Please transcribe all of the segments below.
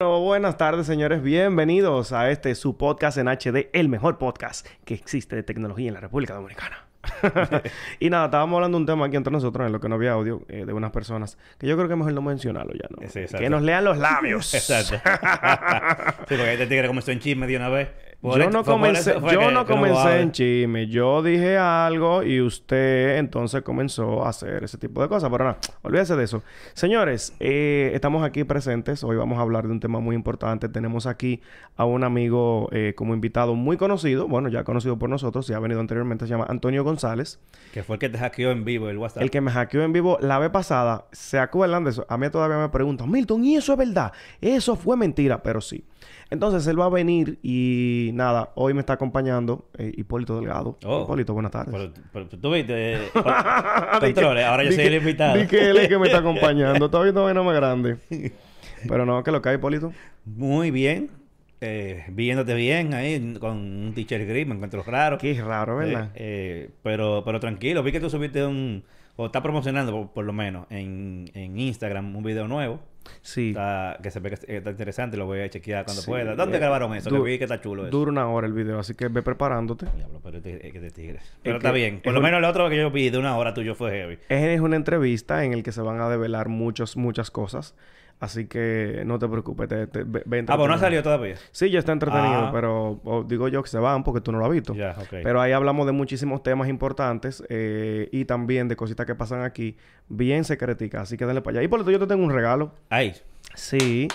Bueno, buenas tardes, señores. Bienvenidos a este su podcast en HD, el mejor podcast que existe de tecnología en la República Dominicana. y nada, estábamos hablando de un tema aquí entre nosotros, en lo que no había audio, eh, de unas personas que yo creo que es mejor no mencionarlo ya, ¿no? Sí, que nos lean los labios. Exacto. sí, porque este tigre comenzó en chisme de una vez. Por yo eso- no comencé, yo no comencé en chisme. Yo dije algo y usted entonces comenzó a hacer ese tipo de cosas. Pero nada, olvídese de eso. Señores, eh, estamos aquí presentes. Hoy vamos a hablar de un tema muy importante. Tenemos aquí a un amigo eh, como invitado muy conocido. Bueno, ya conocido por nosotros. Ya ha venido anteriormente. Se llama Antonio González. Que fue el que te hackeó en vivo el WhatsApp. El que me hackeó en vivo la vez pasada. ¿Se acuerdan de eso? A mí todavía me preguntan, Milton, ¿y eso es verdad? Eso fue mentira, pero sí. Entonces él va a venir y nada, hoy me está acompañando eh, Hipólito Delgado. Oh. Hipólito, buenas tardes. Pero, pero tú viste... eh, controles, ahora yo soy el invitado. Di que él es que me está acompañando. Todavía no más grande. Pero no, que lo que hay, Hipólito. Muy bien. Eh, viéndote bien ahí con un teacher gris, me encuentro raro. Qué raro, ¿verdad? Eh, eh, pero, pero tranquilo, vi que tú subiste un... O está promocionando, por, por lo menos, en, en Instagram un video nuevo. Sí. Está, que se ve que está- está interesante, lo voy a chequear cuando Sí, pueda. ¿Dónde eh, grabaron eso? Que vi que está chulo eso. Dura una hora el video, así que ve preparándote. Diablo, pero este es que de tigres. Pero está bien. es Por lo un- menos el otro que yo vi de una hora tuyo fue heavy. Es una entrevista en el que se van a develar muchos, muchas cosas. Así que no te preocupes. Te, te- ve- ve Ah, pues no ha salido todavía. Sí, ya está entretenido, Ah. pero digo yo que se van porque tú no lo has visto. Ya, ok. Pero ahí hablamos de muchísimos temas importantes eh, y también de cositas que pasan aquí bien secreticas. Así que dale para allá. Y por lo tanto, yo te tengo un regalo. Ay, Sí,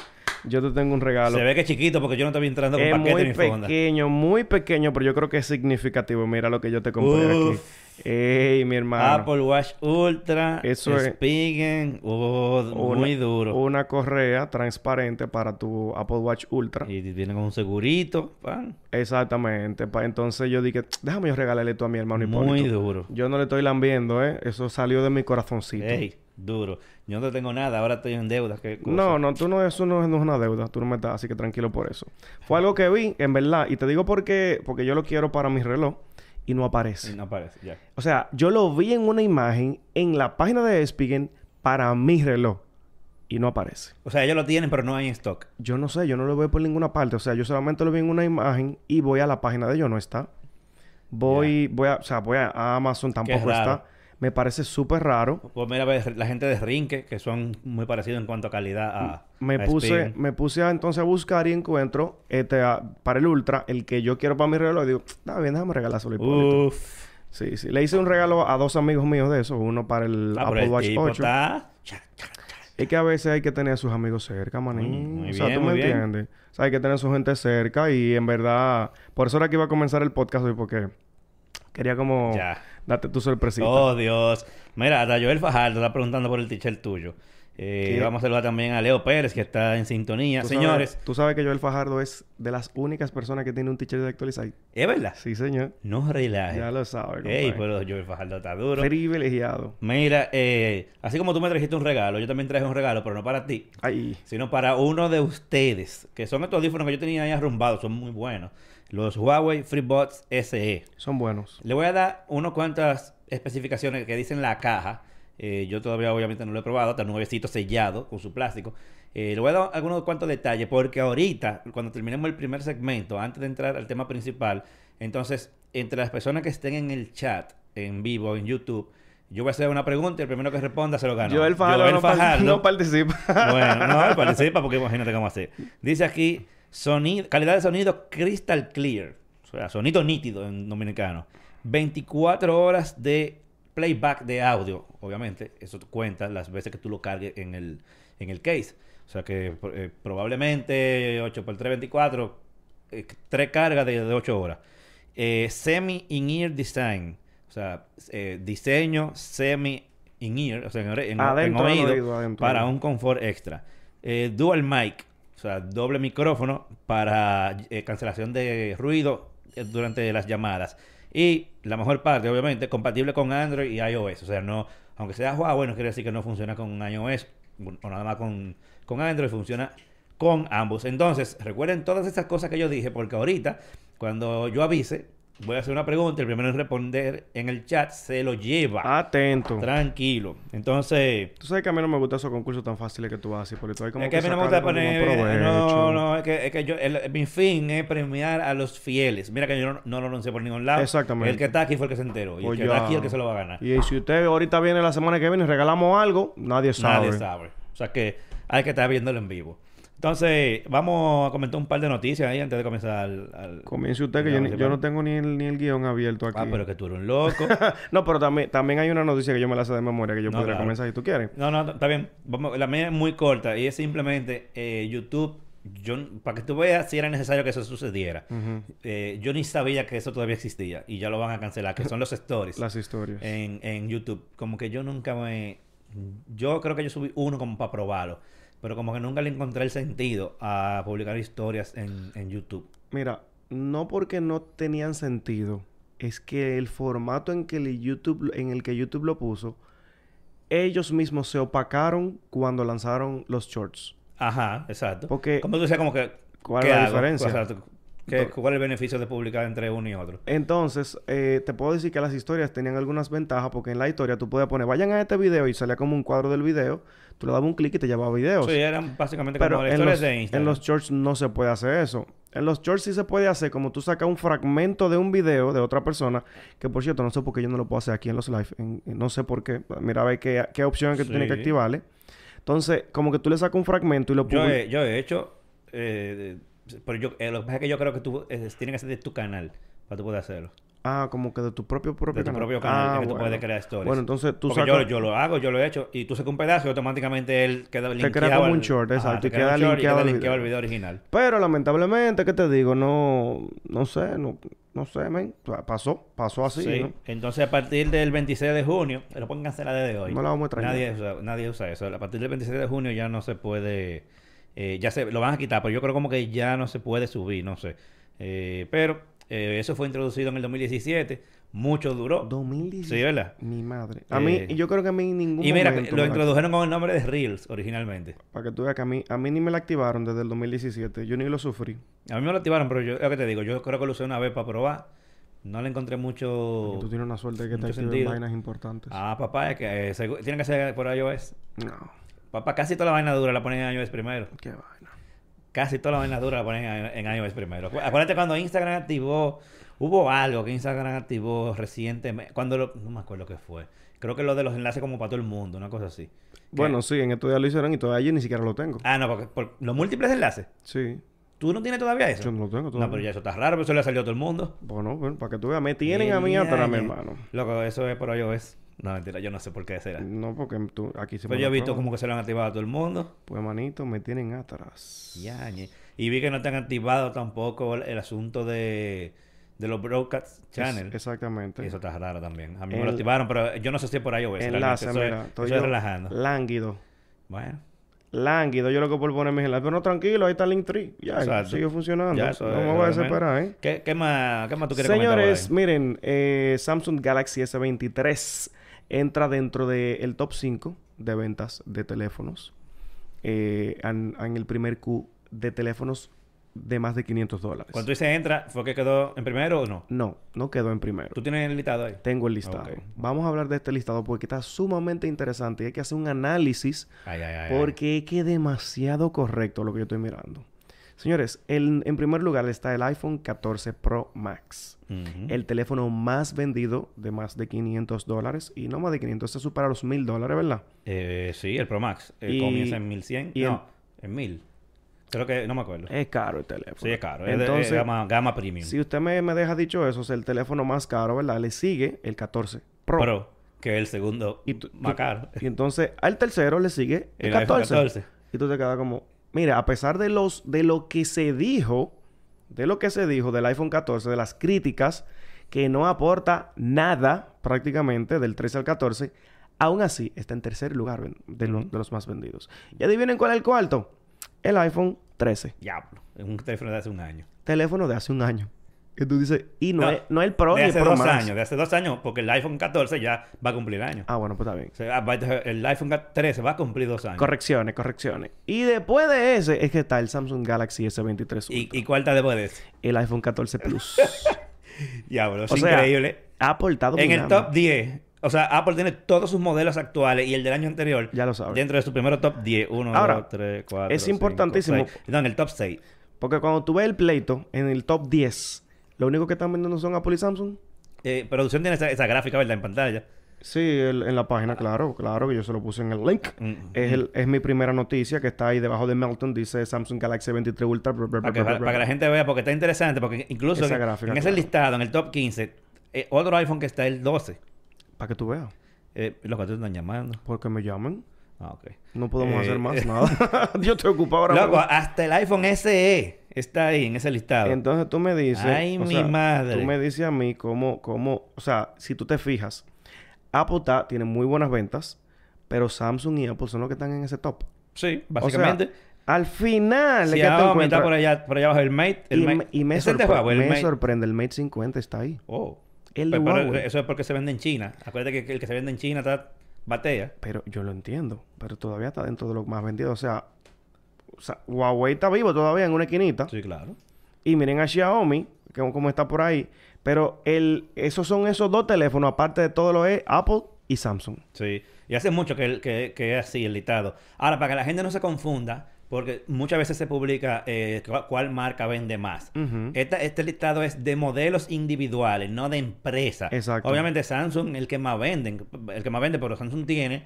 yo te tengo un regalo. se ve que es chiquito porque yo no vi entrando con Es paquete muy ni fonda. pequeño, muy pequeño, pero yo creo que es significativo. Mira lo que yo te compré aquí. Ey, mi hermano. Apple Watch Ultra, Eso es- Spigen, oh, Una- muy duro. Una correa transparente para tu Apple Watch Ultra. Y viene con un segurito, pan. Exactamente. Pa- entonces yo dije, déjame yo regalarle esto a mi hermano Muy Hipólito. duro. Yo no le estoy lambiendo, ¿eh? Eso salió de mi corazoncito. Ey, duro. Yo no tengo nada, ahora estoy en deuda. ¿qué cosa? No, no, tú no, eso no, no es una deuda. Tú no me estás, así que tranquilo por eso. Fue algo que vi, en verdad. Y te digo por qué. Porque yo lo quiero para mi reloj y no aparece. No aparece, ya. O sea, yo lo vi en una imagen en la página de Spigen para mi reloj y no aparece. O sea, ellos lo tienen, pero no hay en stock. Yo no sé, yo no lo veo por ninguna parte. O sea, yo solamente lo vi en una imagen y voy a la página de ellos, no está. Voy, voy a, o sea, voy a Amazon, tampoco está. Me parece súper raro. Pues mira, la gente de Rinque, que son muy parecidos en cuanto a calidad a. Me a puse, Spigen. me puse a, entonces a buscar y encuentro este a- para el Ultra, el que yo quiero para mi reloj. Y digo, está bien, déjame regalárselo. a Hipólito". Uf. Sí, sí. Le hice un regalo a dos amigos míos de eso. Uno para el Ah, pero Apple el Watch tipo 8. está... Es que a veces hay que tener a sus amigos cerca, manín. Muy- muy o sea, bien, tú me bien. entiendes. O sea, hay que tener a su gente cerca y en verdad... Por eso era que iba a comenzar el podcast hoy porque quería como Ya. Darte tu sorpresita. Oh, Dios. Mira, hasta Joel Fajardo está preguntando por el teacher tuyo. Eh, vamos a saludar también a Leo Pérez, que está en sintonía. Tú Señores, Sabes, tú sabes que Joel Fajardo es de las únicas personas que tiene un teacher de actualizar. ¿es verdad? Sí, señor. No relaje. Ya lo sabes, Ey, pero Joel Fajardo está duro. Privilegiado. Mira, eh, así como tú me trajiste un regalo, yo también traje un regalo, pero no para ti, Ay, sino para uno de ustedes, que son estos audífonos que yo tenía ahí arrumbados, son muy buenos. Los Huawei FreeBuds SE. son buenos. Le voy a dar unas cuantas especificaciones que dicen la caja. Eh, yo todavía obviamente no lo he probado, está nuevecito sellado con su plástico. Eh, le voy a dar algunos cuantos detalles porque ahorita, cuando terminemos el primer segmento, antes de entrar al tema principal, entonces, entre las personas que estén en el chat, en vivo, en YouTube, yo voy a hacer una pregunta y el primero que responda se lo gana. Joel Fajardo, no, par- no participa. Bueno, no, participa porque imagínate cómo hace. Dice aquí, sonido, calidad de sonido crystal clear. O sea, sonido nítido en dominicano. 24 horas de playback de audio, obviamente. Eso cuenta las veces que tú lo cargues en el, en el case. O sea que eh, probablemente 8 por 3, 24, eh, tres cargas de, de 8 horas. Eh, semi in-ear design. O sea, eh, diseño semi in-ear, o sea, en, en- oído, para un confort extra. Dual mic, sea, doble micrófono para eh, cancelación de ruido eh, durante las llamadas. Y la mejor parte, obviamente, compatible con Android y iOS. O sea, no, aunque sea Huawei, no quiere decir que no funciona con iOS o nada más con, con Android, funciona con ambos. Entonces, recuerden todas esas cosas que yo dije, porque ahorita, cuando yo avise, voy a hacer una pregunta, el primero en responder en el chat se lo lleva. Atento. Tranquilo. Entonces, Tú sabes que a mí no me gustan esos concursos tan fáciles que tú haces, porque tú hay como es que a mí no me gusta poner. No, no, es que, es que yo, el- mi fin es premiar a los fieles. Mira que yo no, no lo anuncié por ningún lado. Exactamente. El que está aquí fue el que se enteró. Y el Pues que está aquí es el que se lo va a ganar. Y si usted ahorita viene la semana que viene y regalamos algo, nadie sabe. Nadie sabe. O sea que hay que estar viéndolo en vivo. Entonces, vamos a comentar un par de noticias ahí antes de comenzar al. al- Comience usted, que yo, yo no tengo ni el, ni el guion abierto aquí. Ah, pero que tú eres un loco. no, pero también, también hay una noticia que yo me la sé de memoria que yo No, podría claro. comenzar si tú quieres. No, no, está bien. Vamos, la mía es muy corta y es simplemente eh, YouTube. Yo, para que tú veas si era necesario que eso sucediera. Eh, yo ni sabía que eso todavía existía y ya lo van a cancelar, que son los stories Las historias. en, en YouTube. Como que yo nunca me. Yo creo que yo subí uno como para probarlo, pero como que nunca le encontré el sentido a publicar historias en, en YouTube. Mira, no porque no tenían sentido, es que el formato en que el YouTube, en el que YouTube lo puso, ellos mismos se opacaron cuando lanzaron los shorts. Ajá, exacto. Porque- como tú decías, como que. ¿Cuál ¿qué es la hago? diferencia? ¿Qué- ¿Cuál es el beneficio de publicar entre uno y otro? Entonces, eh, te puedo decir que las historias tenían algunas ventajas porque en la historia tú podías poner, vayan a este video y salía como un cuadro del video, tú le dabas un clic y te llevaba videos. Sí, eran básicamente Pero como las historias los, de Instagram. en los shorts no se puede hacer eso. En los shorts sí se puede hacer como tú sacas un fragmento de un video de otra persona, que por cierto no sé por qué yo no lo puedo hacer aquí en los live, en- en- no sé por qué. Mira a ver qué, qué opción es que tú tienes que activarle. Entonces, como que tú le sacas un fragmento y lo Yo he, yo he hecho. eh, pero yo, eh, lo que pasa es que yo creo que tú eh, tiene que ser de tu canal para tú poder hacerlo. Ah, como que de tu propio propio De tu canal. propio canal, Ah, que tú bueno. puedes crear stories. Bueno, entonces tú Porque sacas... yo, yo lo hago, yo lo he hecho. Y tú sacas un pedazo y automáticamente él queda Te linkeado. crea como un short, Ajá, exacto, te y crea queda short linkeado al linkeado video. al video original. Pero lamentablemente, ¿qué te digo? No, no sé, no, no sé, men. Pasó, pasó así, Sí. ¿no? Entonces, a partir del 26 de junio, lo pueden cancelar desde hoy. No la vamos a extrañar. Nadie usa, nadie usa eso. A partir del 26 de junio ya no se puede. Eh, ya se lo van a quitar, pero yo creo como que ya no se puede subir, no sé. Eh, pero eh, eso fue introducido en el 2017. Mucho duró. 2017. Sí, ¿verdad? Mi madre. A mí, Eh, yo creo que a mí en ningún Y mira, momento lo introdujeron con el nombre de Reels originalmente. Para que tú veas que a mí, a mí ni me la activaron desde el 2017. Yo ni lo sufrí. A mí me lo activaron, pero yo, lo que te digo, yo creo que lo usé una vez para probar. No le encontré mucho. Tú tienes una suerte de que te activen vainas importantes. Ah, papá, es que eh, segu- tiene que ser por iOS. No. Papá, casi toda la vaina dura la ponen en iOS primero. Qué vaina. Casi toda la vaina dura la ponen en, en iOS primero. Acu- Acuérdate cuando Instagram activó, hubo algo que Instagram activó recientemente. Cuando lo, no me acuerdo qué fue. Creo que lo de los enlaces como para todo el mundo, una cosa así. Bueno, sí, en estos días lo hicieron y todavía yo ni siquiera lo tengo. Ah, no, porque por los múltiples enlaces. Sí. ¿Tú no tienes todavía eso? Yo no lo tengo todavía. No, pero ya eso está raro, pero eso le salió a todo el mundo. Bueno, bueno, para que tú veas, me tienen a mí atrás, mi hermano. Loco, eso es por iOS. No, mentira, yo no sé por qué será. No, porque tú, aquí se Pero yo he visto como que se lo han activado a todo el mundo. Pues, manito, me tienen atrás. Ya, ñe. Y vi que no te han activado tampoco el, el asunto de, de los broadcast channel. Es- exactamente. Eso está raro también. A mí me lo activaron, pero yo no sé si es por. Enlace, realmente. Eso es- mira. estoy eso es yo relajando. Lánguido. Bueno, Lánguido, yo lo que por ponerme enlace. Pero no, tranquilo, ahí está el Linktree. Ya, Exacto. sigue funcionando. Ya, eso no es- me voy a desesperar, ¿eh? ¿qué, qué más, ¿qué más tú quieres Señores, comentar por miren, eh, Samsung Galaxy S23 entra dentro del top 5 de ventas de teléfonos. eh, en, en el primer Q de teléfonos de más de 500 dólares. Cuando dices entra, ¿fue que quedó en primero o no? No, no quedó en primero. ¿Tú tienes el listado ahí? Tengo el listado. Vamos a hablar de este listado porque está sumamente interesante y hay que hacer un análisis Ay, ay, ay. porque es que demasiado correcto lo que yo estoy mirando. Señores, el- en primer lugar está el iPhone 14 Pro Max. El teléfono más vendido de más de 500 dólares. Y no más de 500, se supera los 1000 dólares, ¿verdad? Eh, sí, el Pro Max. Eh, Y- comienza en 1100. y no, en 1000. Creo que, no me acuerdo. Es caro el teléfono. sí, es caro. Es de- Entonces, es gama, gama premium. si usted me, me deja dicho eso, es el teléfono más caro, ¿verdad? Le sigue el 14 Pro. Pro, que es el segundo Y más caro. Y entonces al tercero le sigue el, El iPhone 14. 14. Y tú te quedas como, mira, a pesar de los de lo que se dijo, de lo que se dijo del iPhone 14, de las críticas que no aporta nada prácticamente del 13 al 14, aún así está en tercer lugar ven- de, lo- de los más vendidos. Y adivinen cuál es el cuarto, el iPhone 13, Diablo. Es un teléfono de hace un año. teléfono de hace un año. Que tú dices, y no, No, es, no es el Pro de ni el hace Pro dos Max. años. De hace dos años, porque el iPhone 14 ya va a cumplir años. Ah, bueno, pues está bien. O sea, el iPhone 13 va a cumplir dos años. Correcciones, correcciones. Y después de ese es que está el Samsung Galaxy S23 Ultra. ¿Y, ¿Y cuál está después de ese? el iPhone 14 Plus. Diablo, es O sea, increíble. Apple está En el top 10, o sea, Apple tiene todos sus modelos actuales y el del año anterior Ya lo sabes. dentro de su primero top 10. 1, Ahora, 2, 3, 4. es importantísimo. No, en el top 6. Porque cuando tú ves el pleito en el top 10, lo único que están vendiendo son Apple y Samsung. Eh, producción tiene esa, esa gráfica, ¿verdad? En pantalla. Sí, el- en la página, claro, claro, que yo se lo puse en el link. Mm, Es, el- es mi primera noticia que está ahí debajo de Melton. Dice Samsung Galaxy 23 Ultra. Para que, bla, para, bla, para que la gente vea, porque está interesante, porque incluso Esa en, gráfica, en ese listado, en el top 15, eh, otro iPhone que está el 12. Para que tú veas. Eh, los que te están llamando. Porque me llaman. Ah, ok. No podemos Eh, hacer más nada. yo estoy ocupado ahora. Loco, hasta el iPhone SE está ahí en ese listado. Entonces tú me dices... Ay, mi sea, madre. Tú me dices a mí cómo, cómo... O sea, si tú te fijas, Apple está, tiene muy buenas ventas, pero Samsung y Apple son los que están en ese top. sí, O sea, básicamente. al final... si es que te está por allá, por allá abajo el Mate. El y, Mate. me, y me ¿Es el de sorpre- Huawei, me Mate? sorprende, el Mate 50 está ahí. Oh. El de Pero- pero Huawei. eso es porque se vende en China. Acuérdate que el que se vende en China está batea. Pero yo lo entiendo, pero todavía está dentro de los más vendidos. O sea, o sea, Huawei está vivo todavía en una esquinita. Sí, claro. Y miren a Xiaomi, que como está por ahí. Pero el, esos son esos dos teléfonos, aparte de todo lo es Apple y Samsung. Sí. Y hace mucho que, que, que es así el listado. Ahora, para que la gente no se confunda, porque muchas veces se publica eh, cu- cuál marca vende más. Esta- este listado es de modelos individuales, no de empresa. Exacto. Obviamente Samsung el que más venden, el que más vende, pero Samsung tiene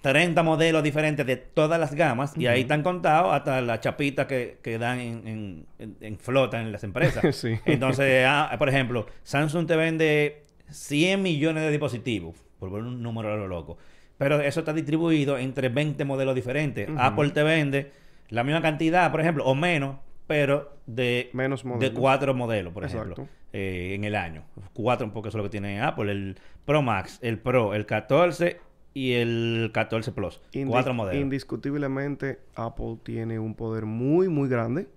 30 modelos diferentes de todas las gamas y ahí están contados hasta la chapita que, que dan en, en- en- flota en las empresas. Sí. Entonces, ah, por ejemplo, Samsung te vende 100 millones de dispositivos, por poner un número a lo loco. Pero eso está distribuido entre 20 modelos diferentes. Apple te vende la misma cantidad, por ejemplo, o menos, pero de, Menos de modelos. cuatro modelos, por Exacto. ejemplo, eh, en el año. Cuatro, porque eso es lo que tiene Apple. El Pro Max, el Pro, el 14 y el 14 Plus. Cuatro modelos. Indiscutiblemente, Apple tiene un poder muy, muy grande.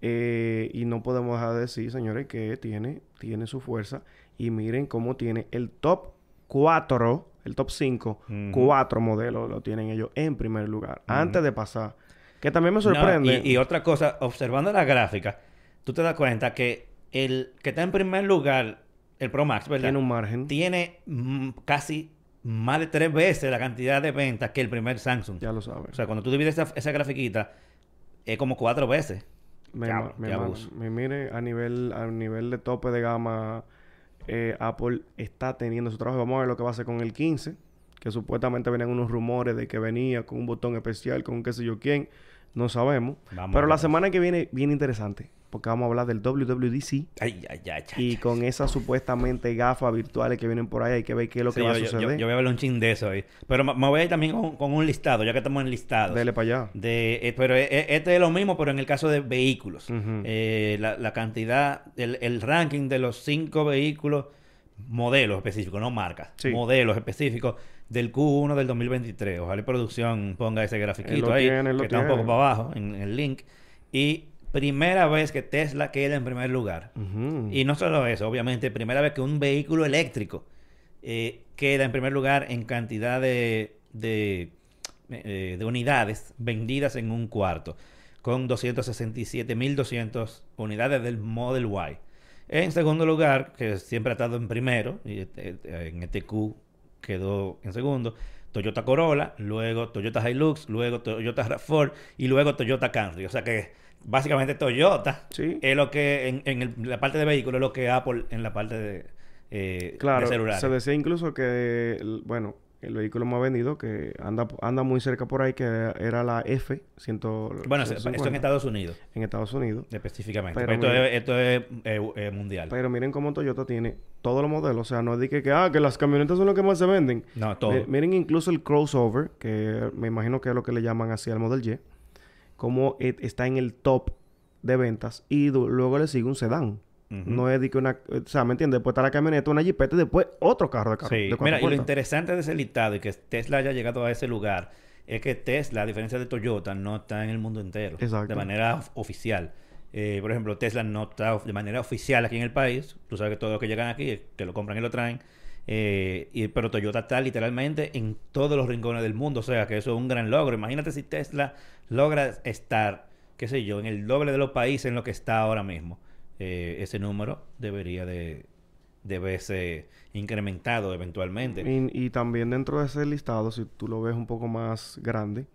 Eh, y no podemos dejar de decir, señores, que tiene, tiene su fuerza. Y miren cómo tiene el top 4, el top 5, Ujú. cuatro modelos lo tienen ellos en primer lugar. Antes de pasar. Que también me No, sorprende. y, y otra cosa, observando la gráfica, tú te das cuenta que el que está en primer lugar, el Pro Max, ¿verdad? tiene un margen. Tiene, mm, casi más de tres veces la cantidad de ventas que el primer Samsung. Ya lo sabes. O sea, cuando tú divides esa, esa grafiquita, es como cuatro veces. Me, mire a nivel a nivel de tope de gama eh, Apple está teniendo su trabajo. Vamos a ver lo que va a hacer con el 15 que supuestamente venían unos rumores de que venía con un botón especial con qué sé yo quién. No sabemos. Vamos pero la semana que viene viene interesante porque vamos a hablar del WWDC Ay, ay, ay, y con esas supuestamente gafas virtuales que vienen por ahí hay que ver qué es lo Sí, que va a yo, suceder yo- yo voy a hablar un chin de eso ahí. Pero me voy a ir también con, con un listado, ya que estamos en listados. dele para allá De, eh, pero eh, eh, este es lo mismo, pero en el caso de vehículos. Eh, la, la cantidad, el, el ranking de los cinco vehículos, modelos específicos, no marcas, Sí. modelos específicos del Q1 del 2023. Ojalá y producción ponga ese grafiquito ahí, tiene, que está un poco para abajo en, en el link. Y primera vez que Tesla queda en primer lugar. Y no solo eso, obviamente, primera vez que un vehículo eléctrico eh, queda en primer lugar en cantidad de, de, eh, de unidades vendidas en un cuarto, con 267.200 unidades del Model Y. En segundo lugar, que siempre ha estado en primero, y eh, eh, en este Q quedó en segundo, Toyota Corolla, luego Toyota Hilux, luego Toyota RAV4 y luego Toyota Camry. O sea que básicamente Toyota Sí. es lo que en, en el- la parte de vehículos es lo que Apple en la parte de, eh, Claro, de celulares. se decía incluso que, bueno, el vehículo más vendido que anda, anda muy cerca por ahí, que era la F, 100, bueno, se- 150, esto en Estados Unidos en Estados Unidos. específicamente. Pero Pero esto, es, esto es, eh, eh, mundial. Pero miren cómo Toyota tiene todos los modelos. O sea, no es de que, que, ah, que las camionetas son lo que más se venden. no, todo. Mi- miren incluso el crossover, que me imagino que es lo que le llaman así al Model Y, como está en el top de ventas y luego le sigue un sedán. No es de que una... O sea, ¿me entiendes? Después está la camioneta, una jipeta y después otro carro de carro. Sí, de mira, y lo interesante de ese listado y que Tesla haya llegado a ese lugar es que Tesla, a diferencia de Toyota, no está en el mundo entero. Exacto. De manera of- oficial. Eh, por ejemplo, Tesla no está de manera oficial aquí en el país. Tú sabes que todos los que llegan aquí, que lo compran y lo traen. Eh, y- pero Toyota está literalmente en todos los rincones del mundo. O sea, que eso es un gran logro. Imagínate si Tesla logra estar, qué sé yo, en el doble de los países en lo que está ahora mismo. eh, ese número debería de, de verse incrementado eventualmente. Y, y también dentro de ese listado, si tú lo ves un poco más grande,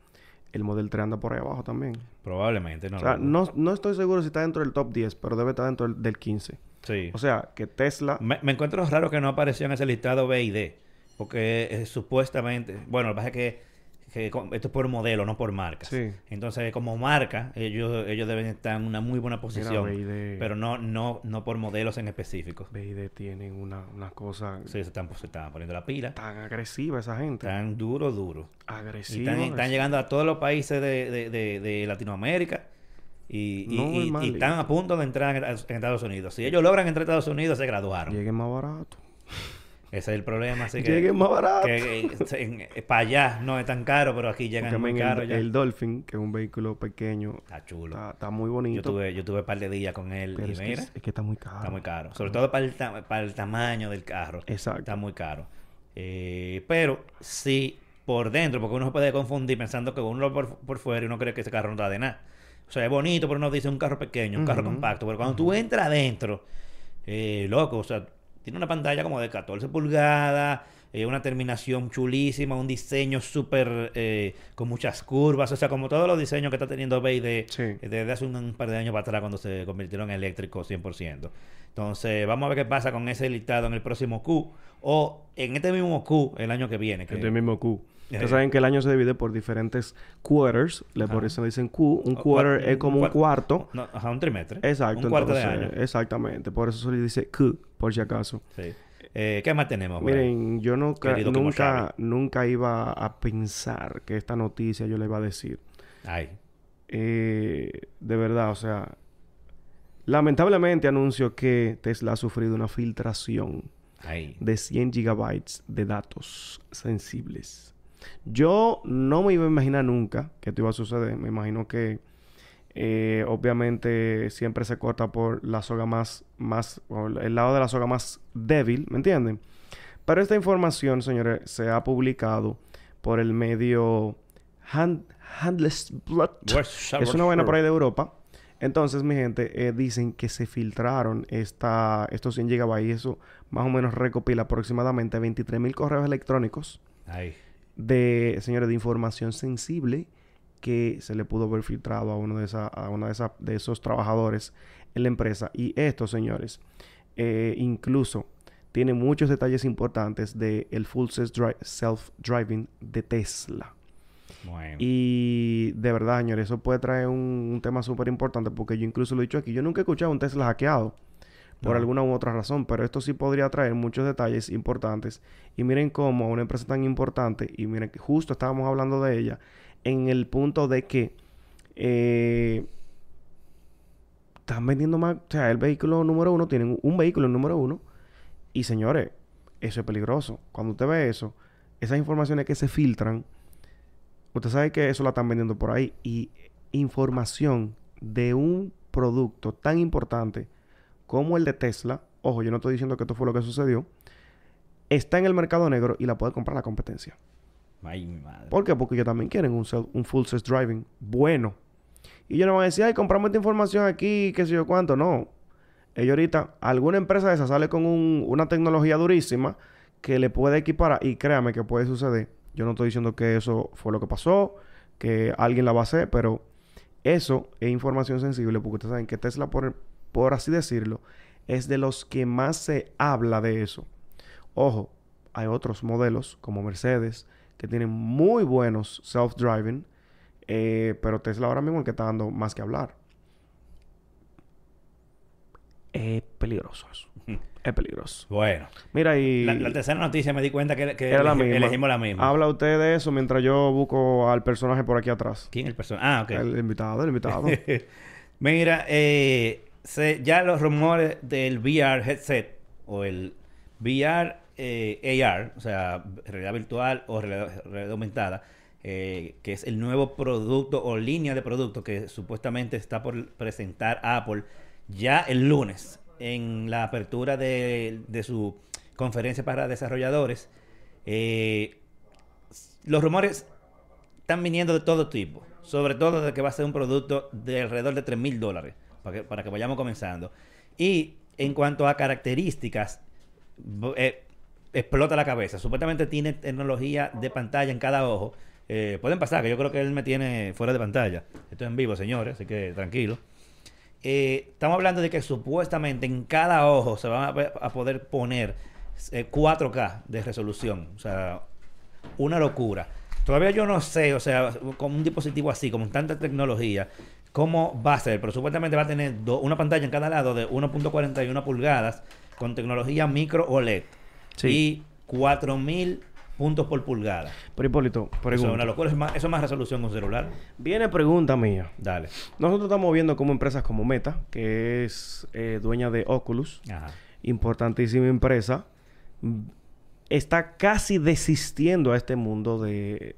el Model 3 anda por ahí abajo también. Probablemente, no. o sea, lo- no, no estoy seguro si está dentro del top 10, pero debe estar dentro del, del 15. Sí. O sea, que Tesla... Me, me encuentro raro que no apareció en ese listado B y D. Porque eh, supuestamente, bueno, lo que pasa es que, que esto es por modelo, no por marcas. Sí. Entonces, como marca, ellos, ellos deben estar en una muy buena posición. BYD. Pero no, no, no por modelos en específico. BYD tienen una, una cosa Sí, se están, se están poniendo la pila. tan agresiva esa gente. Están duro, duro. Y agresiva. están, están llegando a todos los países de, de- de- de Latinoamérica. Y, No, están a punto de entrar en, en Estados Unidos. Si ellos logran entrar a Estados Unidos, se graduaron. Lleguen más barato. Ese es el problema. Así que, Lleguen más barato. que, eh, para allá no es tan caro, pero aquí llegan Porque, muy men, caro el, ya. el Dolphin, que es un vehículo pequeño, Está chulo. está, está muy yo bonito. tuve yo tuve un par de días con él pero y es que, mira, es, es que está muy caro. está muy caro. Sobre todo para el, ta- para el tamaño del carro. Exacto. Está muy caro. Eh, pero sí por dentro, porque uno se puede confundir pensando que uno lo por, por fuera y uno cree que ese carro no da de nada. O sea, es bonito, pero uno dice un carro pequeño, un carro compacto. Pero cuando tú entras adentro, eh, loco, o sea, tiene una pantalla como de 14 pulgadas, eh, una terminación chulísima, un diseño súper eh, con muchas curvas, o sea, como todos los diseños que está teniendo BYD Sí. eh, desde hace un, un par de años para atrás cuando se convirtieron en eléctricos 100%. Entonces, vamos a ver qué pasa con ese listado en el próximo Q o en este mismo Q el año que viene. que- Este mismo Q. Eh. Ustedes saben que el año se divide por diferentes quarters. Le por eso le dicen Q. Un O- quarter es como un cua- cuarto. No, ajá, un trimestre. Exacto. Un cuarto de año. Exactamente. Por eso se le dice Q, por si acaso. Sí. Eh, ¿Qué más tenemos? Miren, yo nunca, nunca, nunca iba a pensar que esta noticia yo le iba a decir. Ay. Eh, de verdad, o sea, lamentablemente anuncio que Tesla ha sufrido una filtración Ay. de 100 gigabytes de datos sensibles. Yo no me iba a imaginar nunca que esto iba a suceder. Me imagino que eh, obviamente siempre se corta por la soga más, más, o el lado de la soga más débil, ¿me entienden? Pero esta información, señores, se ha publicado por el medio Hand, Handelsblatt. Es una buena por ahí de Europa. Entonces, mi gente, eh, dicen que se filtraron esta, estos 100 gigabytes y eso más o menos recopila aproximadamente 23 mil correos electrónicos Ay. De, señores, de información sensible que se le pudo haber filtrado a uno de, esa, a uno de, esa- de esos trabajadores en la empresa. Y esto, señores, eh, incluso tiene muchos detalles importantes del el full self-dri- self-driving de Tesla. Bueno. Y de verdad, señores, eso puede traer un, un tema súper importante porque yo incluso lo he dicho aquí, yo nunca he escuchado un Tesla hackeado por No. alguna u otra razón, pero esto sí podría traer muchos detalles importantes. Y miren cómo una empresa tan importante, y miren que justo estábamos hablando de ella, en el punto de que eh, están vendiendo más, o sea, el vehículo número uno, tienen un vehículo número uno, y señores, eso es peligroso. Cuando usted ve eso, esas informaciones que se filtran, usted sabe que eso la están vendiendo por ahí. Y información de un producto tan importante como el de Tesla, ojo, yo no estoy diciendo que esto fue lo que sucedió, está en el mercado negro y la puede comprar la competencia. Ay, mi madre. ¿Por qué? Porque ellos también quieren un, self- un full self driving bueno. Y ellos no van a decir, ay, compramos esta información aquí, qué sé yo cuánto. No. Ellos ahorita, alguna empresa de esa sale con un- una tecnología durísima que le puede equiparar. Y créame que puede suceder. Yo no estoy diciendo que eso fue lo que pasó, que alguien la va a hacer, pero eso es información sensible porque ustedes saben que Tesla, por, por así decirlo, es de los que más se habla de eso. Ojo, hay otros modelos como Mercedes que tienen muy buenos self-driving, eh, pero Tesla ahora mismo es el que está dando más que hablar. Es peligroso eso. Es peligroso. Bueno. Mira, y La, la tercera noticia me di cuenta que, que era la misma. elegimos la misma. Habla usted de eso mientras yo busco al personaje por aquí atrás. ¿Quién es el personaje? Ah, ok. El invitado, el invitado. Mira, eh, se- ya los rumores del VR headset o el VR eh, AR, o sea, realidad virtual o realidad, aumentada, eh, que es el nuevo producto o línea de producto que supuestamente está por presentar Apple ya el lunes en la apertura de, de su conferencia para desarrolladores. Eh, los rumores están viniendo de todo tipo. Sobre todo de que va a ser un producto de alrededor de 3 mil dólares. Para que, para que vayamos comenzando. Y en cuanto a características, eh, explota la cabeza. Supuestamente tiene tecnología de pantalla en cada ojo. Eh, pueden pasar, que yo creo que él me tiene fuera de pantalla. Esto es en vivo, señores, así que tranquilo. Eh, estamos hablando de que supuestamente en cada ojo se van a, a poder poner eh, 4K de resolución. O sea, una locura. Todavía yo no sé, o sea, con un dispositivo así, con tanta tecnología, cómo va a ser. Pero supuestamente va a tener do- una pantalla en cada lado de 1.41 pulgadas con tecnología micro OLED. Sí. Y 4000 puntos por pulgada. Pero Hipólito, Eso pregunta. una locura. Eso es más, eso es más resolución un celular. Viene pregunta mía. Dale. Nosotros estamos viendo como empresas como Meta, que es eh, dueña de Oculus, Ajá. importantísima empresa, está casi desistiendo a este mundo de,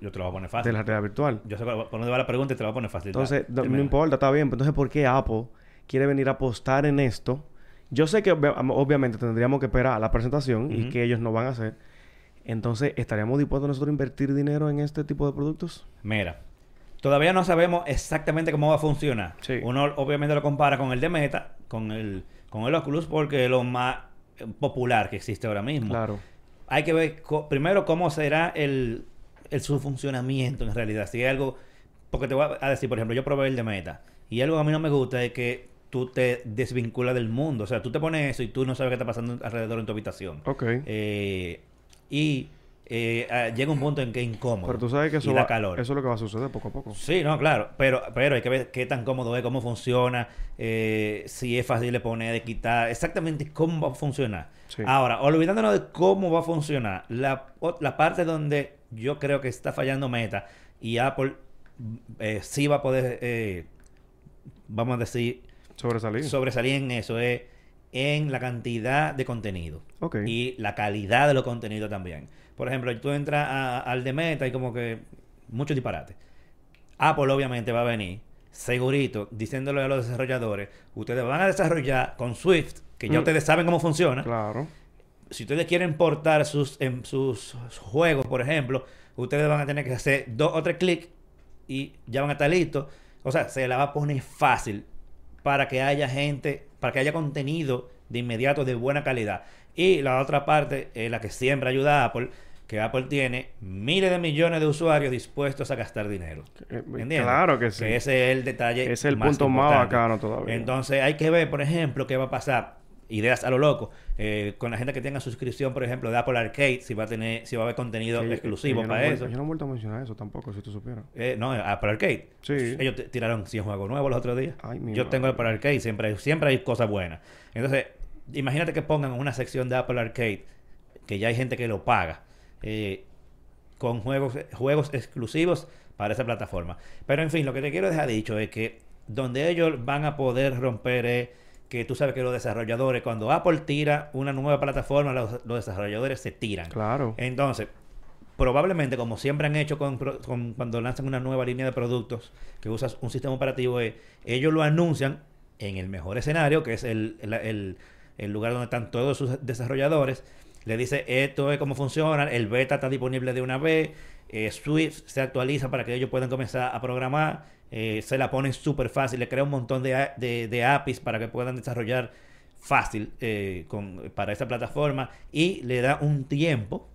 Yo te lo voy a poner de fácil. la realidad virtual. Yo sé por dónde va la pregunta y te lo voy a poner fácil. Entonces, no, importa, está bien. pero Entonces, ¿por qué Apple quiere venir a apostar en esto? Yo sé que obvia- obviamente tendríamos que esperar a la presentación y que ellos no van a hacer. Entonces, ¿estaríamos dispuestos nosotros a invertir dinero en este tipo de productos? Mira, todavía no sabemos exactamente cómo va a funcionar. Sí. Uno obviamente lo compara con el de Meta, con el, con el Oculus, porque es lo más eh, popular que existe ahora mismo. Claro. Hay que ver primero cómo será el, el su funcionamiento en realidad. Si hay algo, porque te voy a decir, por ejemplo, yo probé el de Meta y algo que a mí no me gusta es que tú te desvinculas del mundo. O sea, tú te pones eso y tú no sabes qué está pasando alrededor en tu habitación. Ok. Eh, y eh, ah, llega un punto en que es incómodo. Pero tú sabes que eso, va- calor. eso es lo que va a suceder poco a poco. Sí, no, claro. Pero, pero hay que ver qué tan cómodo es, cómo funciona, eh, si es fácil de poner, de quitar, exactamente cómo va a funcionar. Sí. Ahora, olvidándonos de cómo va a funcionar, la, la parte donde yo creo que está fallando Meta y Apple eh, sí va a poder, eh, vamos a decir, Sobresalir. sobresalir en eso es en la cantidad de contenido ok. y la calidad de los contenidos también. Por ejemplo, tú entras a- al de Meta y como que mucho disparate. Apple obviamente va a venir segurito diciéndole a los desarrolladores, ustedes van a desarrollar con Swift, que ya Mm. ustedes saben cómo funciona. Claro. Si ustedes quieren portar sus, en sus juegos, por ejemplo, ustedes van a tener que hacer dos o tres clics y ya van a estar listos. O sea, se la va a poner fácil para que haya gente, para que haya contenido de inmediato de buena calidad. Y la otra parte la que siempre ayuda a Apple, que Apple tiene miles de millones de usuarios dispuestos a gastar dinero. Eh, ¿Entiendes? Claro que sí. Que ese es el detalle. Ese es el punto más bacano todavía. Entonces hay que ver, por ejemplo, qué va a pasar. Ideas a lo loco. eh, con la gente que tenga suscripción, por ejemplo, de Apple Arcade, si va a tener, si va a haber contenido Sí, exclusivo no para eso. Yo no he vuelto a mencionar eso tampoco, si tú supieras. Eh, no, Apple Arcade. Sí. Ellos tiraron 100 juegos nuevos los otros días. Ay, Yo madre. tengo Apple Arcade, siempre hay, siempre hay cosas buenas. Entonces, imagínate que pongan una sección de Apple Arcade, que ya hay gente que lo paga, eh, con juegos, juegos exclusivos para esa plataforma. Pero en fin, lo que te quiero dejar dicho es que donde ellos van a poder romper es que tú sabes que los desarrolladores, cuando Apple tira una nueva plataforma, los, los desarrolladores se tiran. Claro. Entonces, probablemente, como siempre han hecho con, cuando lanzan una nueva línea de productos que usas un sistema operativo, es, ellos lo anuncian en el mejor escenario, que es el, el- el- el lugar donde están todos sus desarrolladores. Le dice, esto es cómo funciona, el beta está disponible de una vez, eh, Swift se actualiza para que ellos puedan comenzar a programar, eh, se la ponen súper fácil, le crea un montón de, a- de, de APIs para que puedan desarrollar fácil eh, con, para esa plataforma y le da un tiempo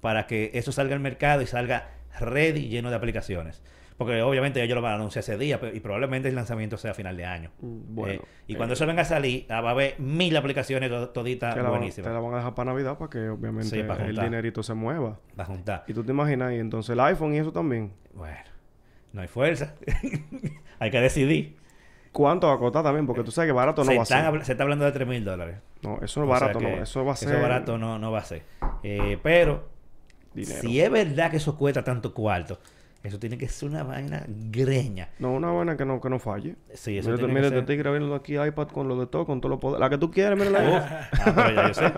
para que eso salga al mercado y salga ready lleno de aplicaciones. Porque obviamente ellos lo van a anunciar ese día pero- y probablemente el lanzamiento sea a final de año. Mm, Bueno. Eh, y cuando eso venga a salir, ah, va a haber mil aplicaciones to- toditas la, van, te buenísimas. la van a dejar para Navidad para que obviamente Sí, para el dinerito se mueva. Va a juntar. Y tú te imaginas, y entonces el iPhone y eso también. Bueno, no hay fuerza. hay que decidir. ¿Cuánto va a costar también? Porque tú sabes que barato no se, va a ser. se está hablando de 3 mil dólares. No, eso es barato, no. Eso va a ser Eso barato no, no va a ser. Eh, pero dinero. si es verdad que eso cuesta tanto cuarto, eso tiene que ser una vaina greña. No, una buena que no, que no falle. Sí, eso Mira, tiene mira que este ser- tigre viendo aquí iPad con lo de todo, con todo lo poder. La que tú quieres, mira la Ah, pero ya yo sé.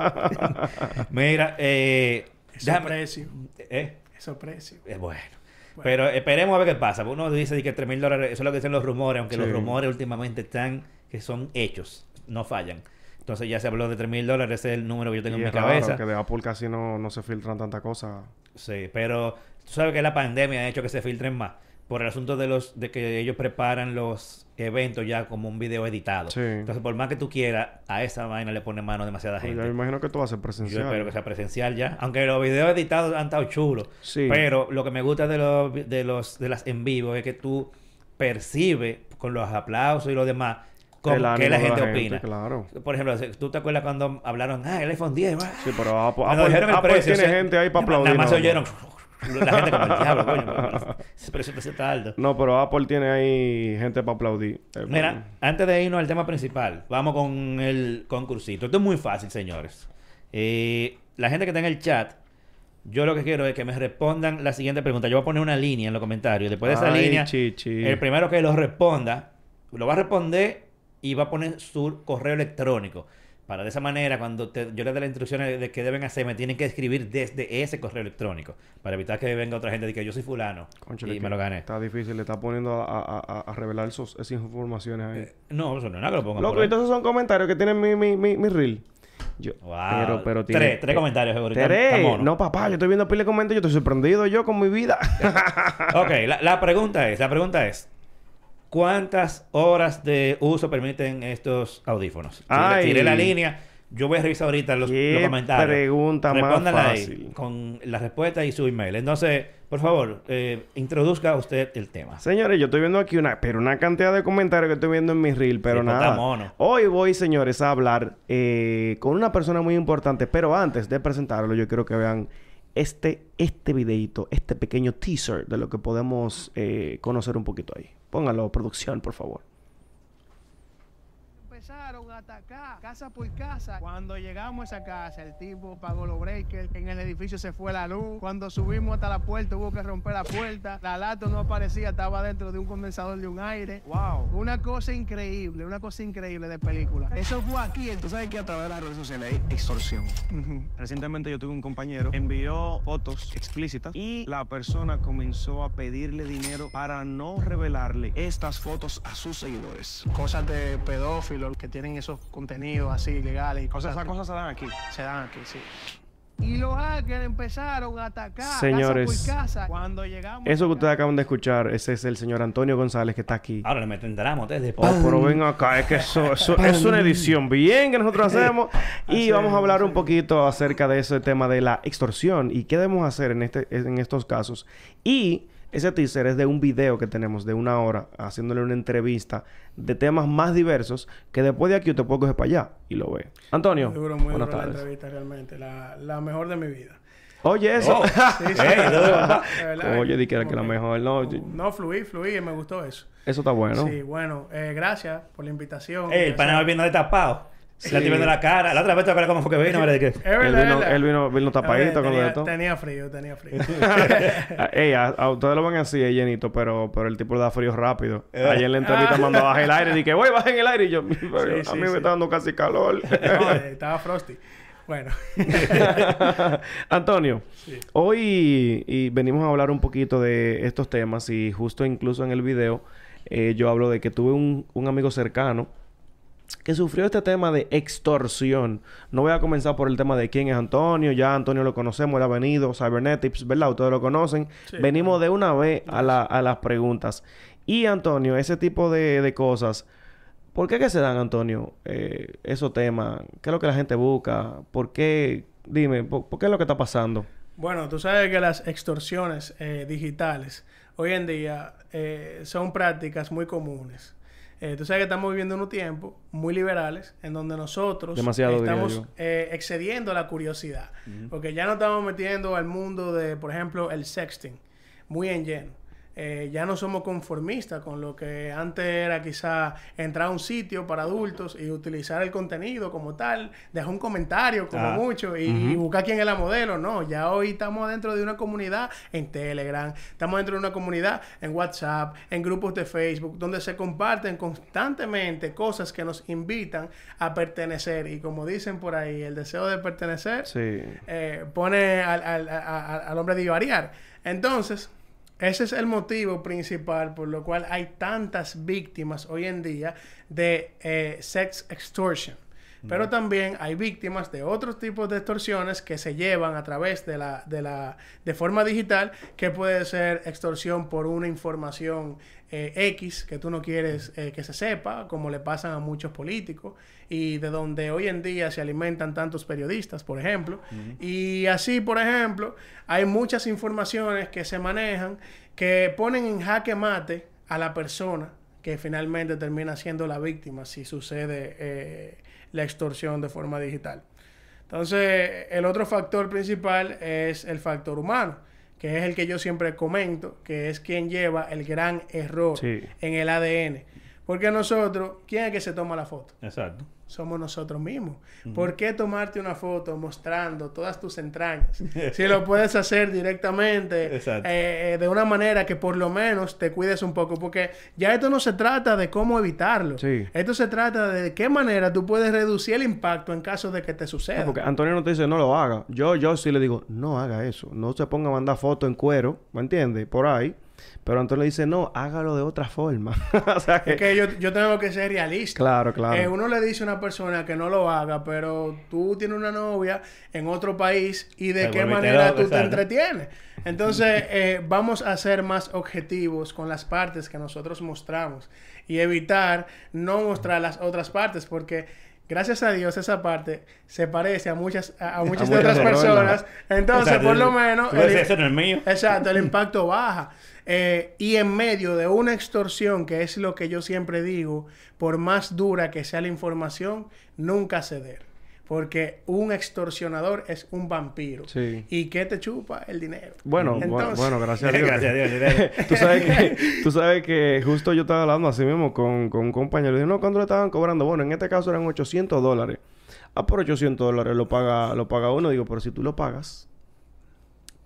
Mira, eh, Esos déjame- precios. eh, Esos precios. eh, bueno. Pero esperemos a ver qué pasa. Uno dice que 3 mil dólares, eso es lo que dicen los rumores, aunque Sí. los rumores últimamente están, que son hechos, no fallan. Entonces ya se habló de 3 mil dólares, ese es el número que yo tengo Y en mi raro cabeza. que de Apple casi no, no se filtran tantas cosas. Sí, pero tú sabes que la pandemia ha hecho que se filtren más. Por el asunto de los de que ellos preparan los eventos ya como un video editado. Sí. Entonces, por más que tú quieras, a esa vaina le pone mano demasiada Pues gente. yo me imagino que tú vas a ser Yo presencial. espero que sea presencial ya. Aunque los videos editados han estado chulos. Sí. Pero lo que me gusta de los, de los de las en vivo es que tú percibes con los aplausos y lo demás con El qué la gente opina. Claro. Por ejemplo, ¿tú te acuerdas cuando hablaron, ah, el iPhone 10? ah"? Sí, pero Apple, Apple- Apple precio, tiene o sea, gente ahí para nada aplaudir. más se oyeron la gente como el diablo, coño. está alto. No, pero Apple tiene ahí gente para aplaudir. Eh, Mira, antes de irnos al tema principal, vamos con el concursito. Esto es muy fácil, señores. Eh, la gente que está en el chat, yo lo que quiero es que me respondan la siguiente pregunta. Yo voy a poner una línea en los comentarios. Después de esa Ay, línea, chichi. el primero que lo responda, lo va a responder y va a poner su correo electrónico. Para de esa manera, cuando te- yo les dé las instrucciones de qué deben hacer, me tienen que escribir desde ese correo electrónico. Para evitar que venga otra gente y que yo soy fulano. Y que me lo gané. Está difícil, le está poniendo a, a- a- revelar esos- esas informaciones ahí. No, eso no es nada que lo pongan Loco, por ahí. entonces son comentarios que tienen mi, mi, mi, mi reel. Yo, Wow. Pero, pero tiene- tres, tres comentarios, seguro. Está- Tres. No, papá, yo estoy viendo pile de comentarios. Yo estoy sorprendido yo con mi vida. Ok, la, la pregunta es, la pregunta es, ¿cuántas horas de uso permiten estos audífonos? Ay. tiré la línea, yo voy a revisar ahorita los, comentarios. pregunta más Respóndanla ahí fácil. con la respuesta y su email. Entonces, por favor, eh, introduzca usted el tema. Señores, yo estoy viendo aquí una, pero una cantidad de comentarios que estoy viendo en mi reel, pero Sí, pues, nada. está mono. Hoy voy, señores, a hablar eh, con una persona muy importante, pero antes de presentarlo, yo quiero que vean este, este videito, este pequeño teaser de lo que podemos eh, conocer un poquito ahí. Póngalo, producción, por favor. Casa por casa. Cuando llegamos a esa casa, el tipo pagó los breakers. En el edificio se fue la luz. Cuando subimos hasta la puerta, hubo que romper la puerta. La lata no aparecía, estaba dentro de un condensador de un aire. Wow. Una cosa increíble, una cosa increíble de película. Eso fue aquí. Tú sabes que a través de las redes sociales hay extorsión. Recientemente yo tuve un compañero, envió fotos explícitas y la persona comenzó a pedirle dinero para no revelarle estas fotos a sus seguidores. Cosas de pedófilos que tienen esos contenidos así ilegales y cosas esas cosas se dan aquí. se dan aquí, sí. Y los hackers empezaron a atacar Señores, casa por casa. Cuando llegamos Eso que ustedes acaban de escuchar, ese es el señor Antonio González que está aquí. Ahora le meten drama ustedes. Oh, pero ven acá, es que eso, eso- es una edición bien que nosotros hacemos. Y vamos a hablar un poquito acerca de ese tema de la extorsión y qué debemos hacer en, este, en estos casos. Y ese teaser es de un video que tenemos de una hora haciéndole una entrevista de temas más diversos que después de aquí usted puede coger para allá y lo ve. Antonio, Duro, muy buenas duro la entrevista realmente. La, la mejor de mi vida. Oye, eso. Oh. Sí, sí. De. Oye, di que era que la mejor. No, yo- No, fluí, fluí y me gustó eso. eso está bueno. Sí, bueno, eh, gracias por la invitación. Ey, el panel sea, viendo destapado. Sí. Le estoy viendo la cara. La otra vez te acuerdas cómo fue que vino, Él vino, él vino, vino tapadito con lo de todo. tenía frío, tenía frío. Ey, a, a ustedes lo ven así, es llenito, pero, pero el tipo le da frío rápido. Eh. Ayer en la entrevista mandó a bajar el aire y dije, güey, bajen el aire. Y yo, Sí, a sí, mí me está dando casi calor. No, eh, estaba frosty. Bueno. Antonio, hoy y venimos a hablar un poquito de estos temas y justo incluso en el video eh, yo hablo de que tuve un, un amigo cercano que sufrió este tema de extorsión. No voy a comenzar por el tema de quién es Antonio. Ya Antonio lo conocemos, él ha venido, Cybernetics, ¿verdad? Ustedes lo conocen. Sí, Venimos de una vez a, la- a las preguntas. Y Antonio, ese tipo de, de cosas, ¿por qué que se dan, Antonio, eh, esos temas? ¿Qué es lo que la gente busca? ¿Por qué? Dime, ¿por, por qué es lo que está pasando? Bueno, tú sabes que las extorsiones eh, digitales hoy en día eh, son prácticas muy comunes. Eh, tú sabes que estamos viviendo unos tiempos muy liberales en donde nosotros Demasiado, estamos eh, excediendo la curiosidad. Porque ya no estamos metiendo al mundo de, por ejemplo, el sexting muy en lleno. Eh, ya no somos conformistas con lo que antes era quizá entrar a un sitio para adultos y utilizar el contenido como tal, dejar un comentario como Ah. mucho y, y buscar quién es la modelo. No, ya hoy estamos dentro de una comunidad en Telegram, estamos dentro de una comunidad en WhatsApp, en grupos de Facebook, donde se comparten constantemente cosas que nos invitan a pertenecer. Y como dicen por ahí, el deseo de pertenecer Sí. eh, pone al, al- a- a- al hombre a divariar. Entonces, ese es el motivo principal por lo cual hay tantas víctimas hoy en día de eh, sex extortion. Pero también hay víctimas de otros tipos de extorsiones que se llevan a través de la, de la, de forma digital, que puede ser extorsión por una información eh, X que tú no quieres eh, que se sepa, como le pasan a muchos políticos, y de donde hoy en día se alimentan tantos periodistas, por ejemplo. Y así, por ejemplo, hay muchas informaciones que se manejan que ponen en jaque mate a la persona que finalmente termina siendo la víctima si sucede eh, la extorsión de forma digital. Entonces, el otro factor principal es el factor humano, que es el que yo siempre comento, que es quien lleva el gran error Sí. en el ADN. Porque nosotros, ¿quién es que se toma la foto? Exacto. somos nosotros mismos. ¿Por qué tomarte una foto mostrando todas tus entrañas? si lo puedes hacer directamente, Exacto. eh, eh, de una manera que por lo menos te cuides un poco, porque ya esto no se trata de cómo evitarlo. Sí. Esto se trata de qué manera tú puedes reducir el impacto en caso de que te suceda. Ah, porque Antonio no te dice no lo haga. Yo, yo sí le digo, no haga eso. No se ponga a mandar fotos en cuero, ¿me entiendes? Por ahí. Pero Antonio le dice, no, hágalo de otra forma. o sea que... Es que yo, yo tengo que ser realista. Claro, claro. Eh, uno le dice a una persona que no lo haga, pero tú tienes una novia en otro país y de Se qué manera tú te entretienes. Entonces, eh, vamos a ser más objetivos con las partes que nosotros mostramos y evitar no mostrar las otras partes porque... Gracias a Dios esa parte se parece a muchas a, a muchas otras personas. Entonces, Exacto. por lo menos el- eso no es mío. Exacto, el impacto baja. Eh, y en medio de una extorsión, que es lo que yo siempre digo, por más dura que sea la información, nunca ceder. Porque un extorsionador es un vampiro. Sí. ¿Y qué te chupa? El dinero. Bueno, bueno, Entonces- bueno, gracias a Dios. Gracias a Dios. gracias. tú, sabes que, tú sabes que justo yo estaba hablando así mismo con, con un compañero. Le dije, no, ¿cuándo le estaban cobrando? Bueno, en este caso eran 800 dólares. Ah, por 800 dólares lo paga, lo paga uno. Digo, pero si tú lo pagas,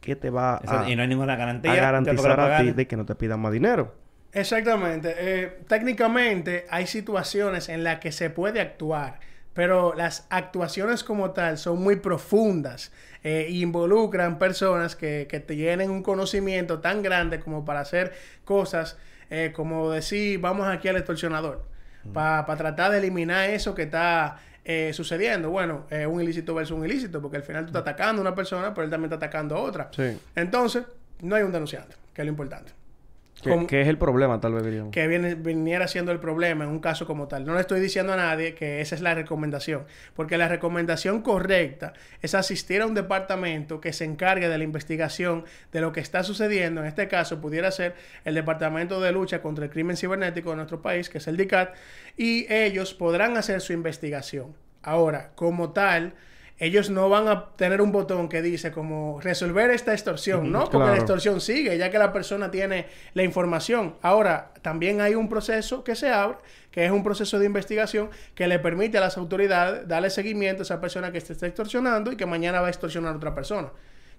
¿qué te va a, y no hay ninguna garantía. a garantizar a ti de que no te pidan más dinero? Exactamente. Eh, técnicamente hay situaciones en las que se puede actuar, pero las actuaciones como tal son muy profundas eh, e involucran personas que, que tienen un conocimiento tan grande como para hacer cosas eh, como decir, vamos aquí al extorsionador, para tratar de eliminar eso que está eh, sucediendo. Bueno, eh, un ilícito versus un ilícito, porque al final tú estás atacando a una persona, pero él también está atacando a otra. Sí. Entonces, no hay un denunciante, que es lo importante. ¿Qué, Como- qué es el problema, tal vez diríamos? que viene, viniera siendo el problema en un caso como tal. No le estoy diciendo a nadie que esa es la recomendación, porque la recomendación correcta es asistir a un departamento que se encargue de la investigación de lo que está sucediendo. En este caso pudiera ser el Departamento de Lucha contra el Crimen Cibernético de nuestro país, que es el DICAT, y ellos podrán hacer su investigación. Ahora, como tal, ellos no van a tener un botón que dice como resolver esta extorsión, ¿no? Porque claro. la extorsión sigue, ya que la persona tiene la información. Ahora, también hay un proceso que se abre, que es un proceso de investigación que le permite a las autoridades darle seguimiento a esa persona que se está extorsionando y que mañana va a extorsionar a otra persona,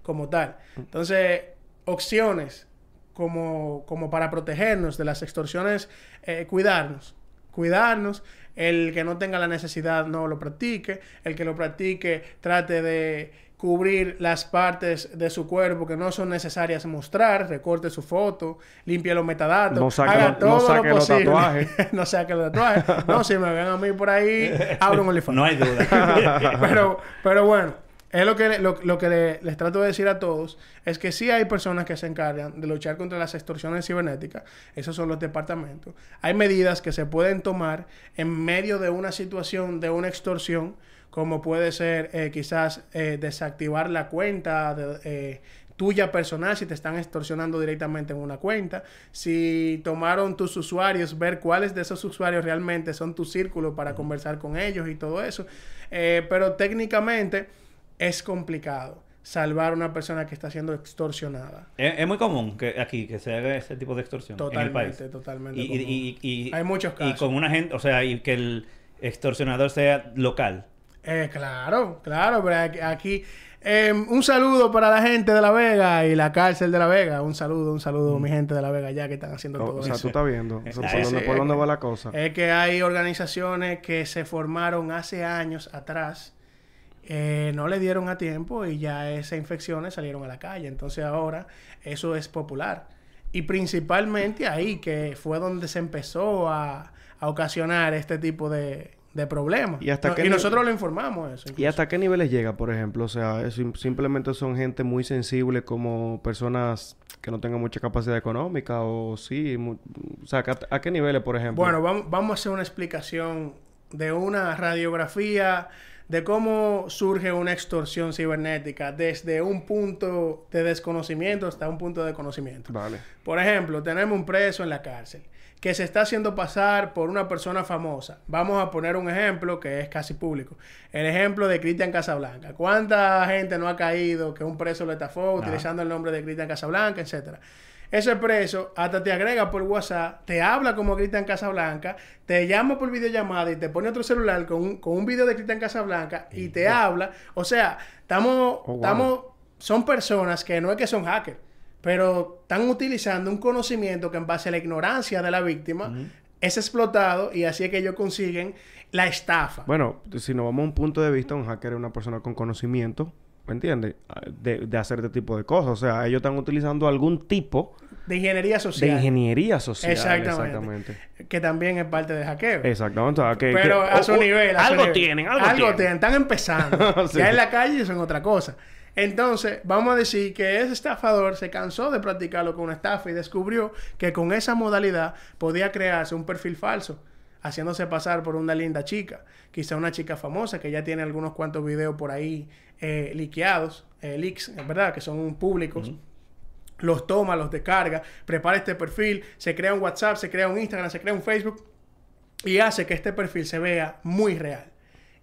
como tal. Entonces, opciones como, como para protegernos de las extorsiones, eh, cuidarnos. Cuidarnos, el que no tenga la necesidad no lo practique, el que lo practique trate de cubrir las partes de su cuerpo que no son necesarias mostrar, recorte su foto, limpie los metadatos, No saque haga los- todo no lo saque los posible. tatuajes. no saque los tatuajes. No, si me ven a mí por ahí, abro un OnlyFans. No hay duda. pero, pero bueno, es lo que, lo, lo que le- les trato de decir a todos, es que sí hay personas que se encargan de luchar contra las extorsiones cibernéticas, esos son los departamentos. Hay medidas que se pueden tomar en medio de una situación de una extorsión, como puede ser eh, quizás eh, desactivar la cuenta de, eh, tuya personal si te están extorsionando directamente en una cuenta. Si tomaron tus usuarios, ver cuáles de esos usuarios realmente son tu círculo para conversar con ellos y todo eso. Pero técnicamente es complicado salvar a una persona que está siendo extorsionada. es, es muy común que aquí que se haga ese tipo de extorsión en el país. Totalmente, totalmente. Y, y- común. y- y- Hay muchos Y casos. con una gente, o sea, y que el extorsionador sea local. Eh, claro, claro, pero aquí... eh, un saludo para la gente de La Vega y la cárcel de La Vega. Un saludo, un saludo, mi gente de La Vega, ya que están haciendo O, todo o sea, eso. tú estás viendo. ¿por, Sí, dónde, por dónde va la cosa? Es que hay organizaciones que se formaron hace años atrás, eh, no le dieron a tiempo y ya esas infecciones salieron a la calle. Entonces ahora eso es popular. Y principalmente ahí, que fue donde se empezó a, a ocasionar este tipo de, de problemas. ¿Y hasta No- qué y nosotros le informamos eso. ¿Y hasta qué niveles llega, por ejemplo? O sea, es simplemente son gente muy sensible como personas que no tengan mucha capacidad económica o sí, o sea, ¿a, a qué niveles, por ejemplo? Bueno, vamos, vamos a hacer una explicación de una radiografía de cómo surge una extorsión cibernética desde un punto de desconocimiento hasta un punto de conocimiento. Vale. Por ejemplo, tenemos un preso en la cárcel que se está haciendo pasar por una persona famosa. Vamos a poner un ejemplo que es casi público. El ejemplo de Cristian Casablanca. ¿Cuánta gente no ha caído que un preso lo estafó utilizando el nombre de Cristian Casablanca, etcétera? Ese preso hasta te agrega por WhatsApp, te habla como Cristian Casablanca, te llama por videollamada y te pone otro celular con un, con un video de Cristian Casablanca y te habla. O sea, estamos, Oh, wow. son personas que no es que son hackers, pero están utilizando un conocimiento que en base a la ignorancia de la víctima es explotado y así es que ellos consiguen la estafa. Bueno, si nos vamos a un punto de vista, un hacker es una persona con conocimiento, ¿me entiendes? De, de hacer este tipo de cosas. O sea, ellos están utilizando algún tipo de ingeniería de social. ingeniería social. Exactamente. Exactamente. Que también es parte de hackeo. Exactamente. O sea, que, Pero que- a su nivel. a su algo nivel. tienen, algo, tienen. Están empezando. Sí. Ya en la calle son otra cosa. Entonces, vamos a decir que ese estafador se cansó de practicarlo con una estafa y descubrió que con esa modalidad podía crearse un perfil falso, haciéndose pasar por una linda chica. Quizá una chica famosa que ya tiene algunos cuantos videos por ahí eh, liqueados, eh, leaks, ¿verdad? Que son públicos los toma, los descarga, prepara este perfil, se crea un WhatsApp, se crea un Instagram, se crea un Facebook y hace que este perfil se vea muy real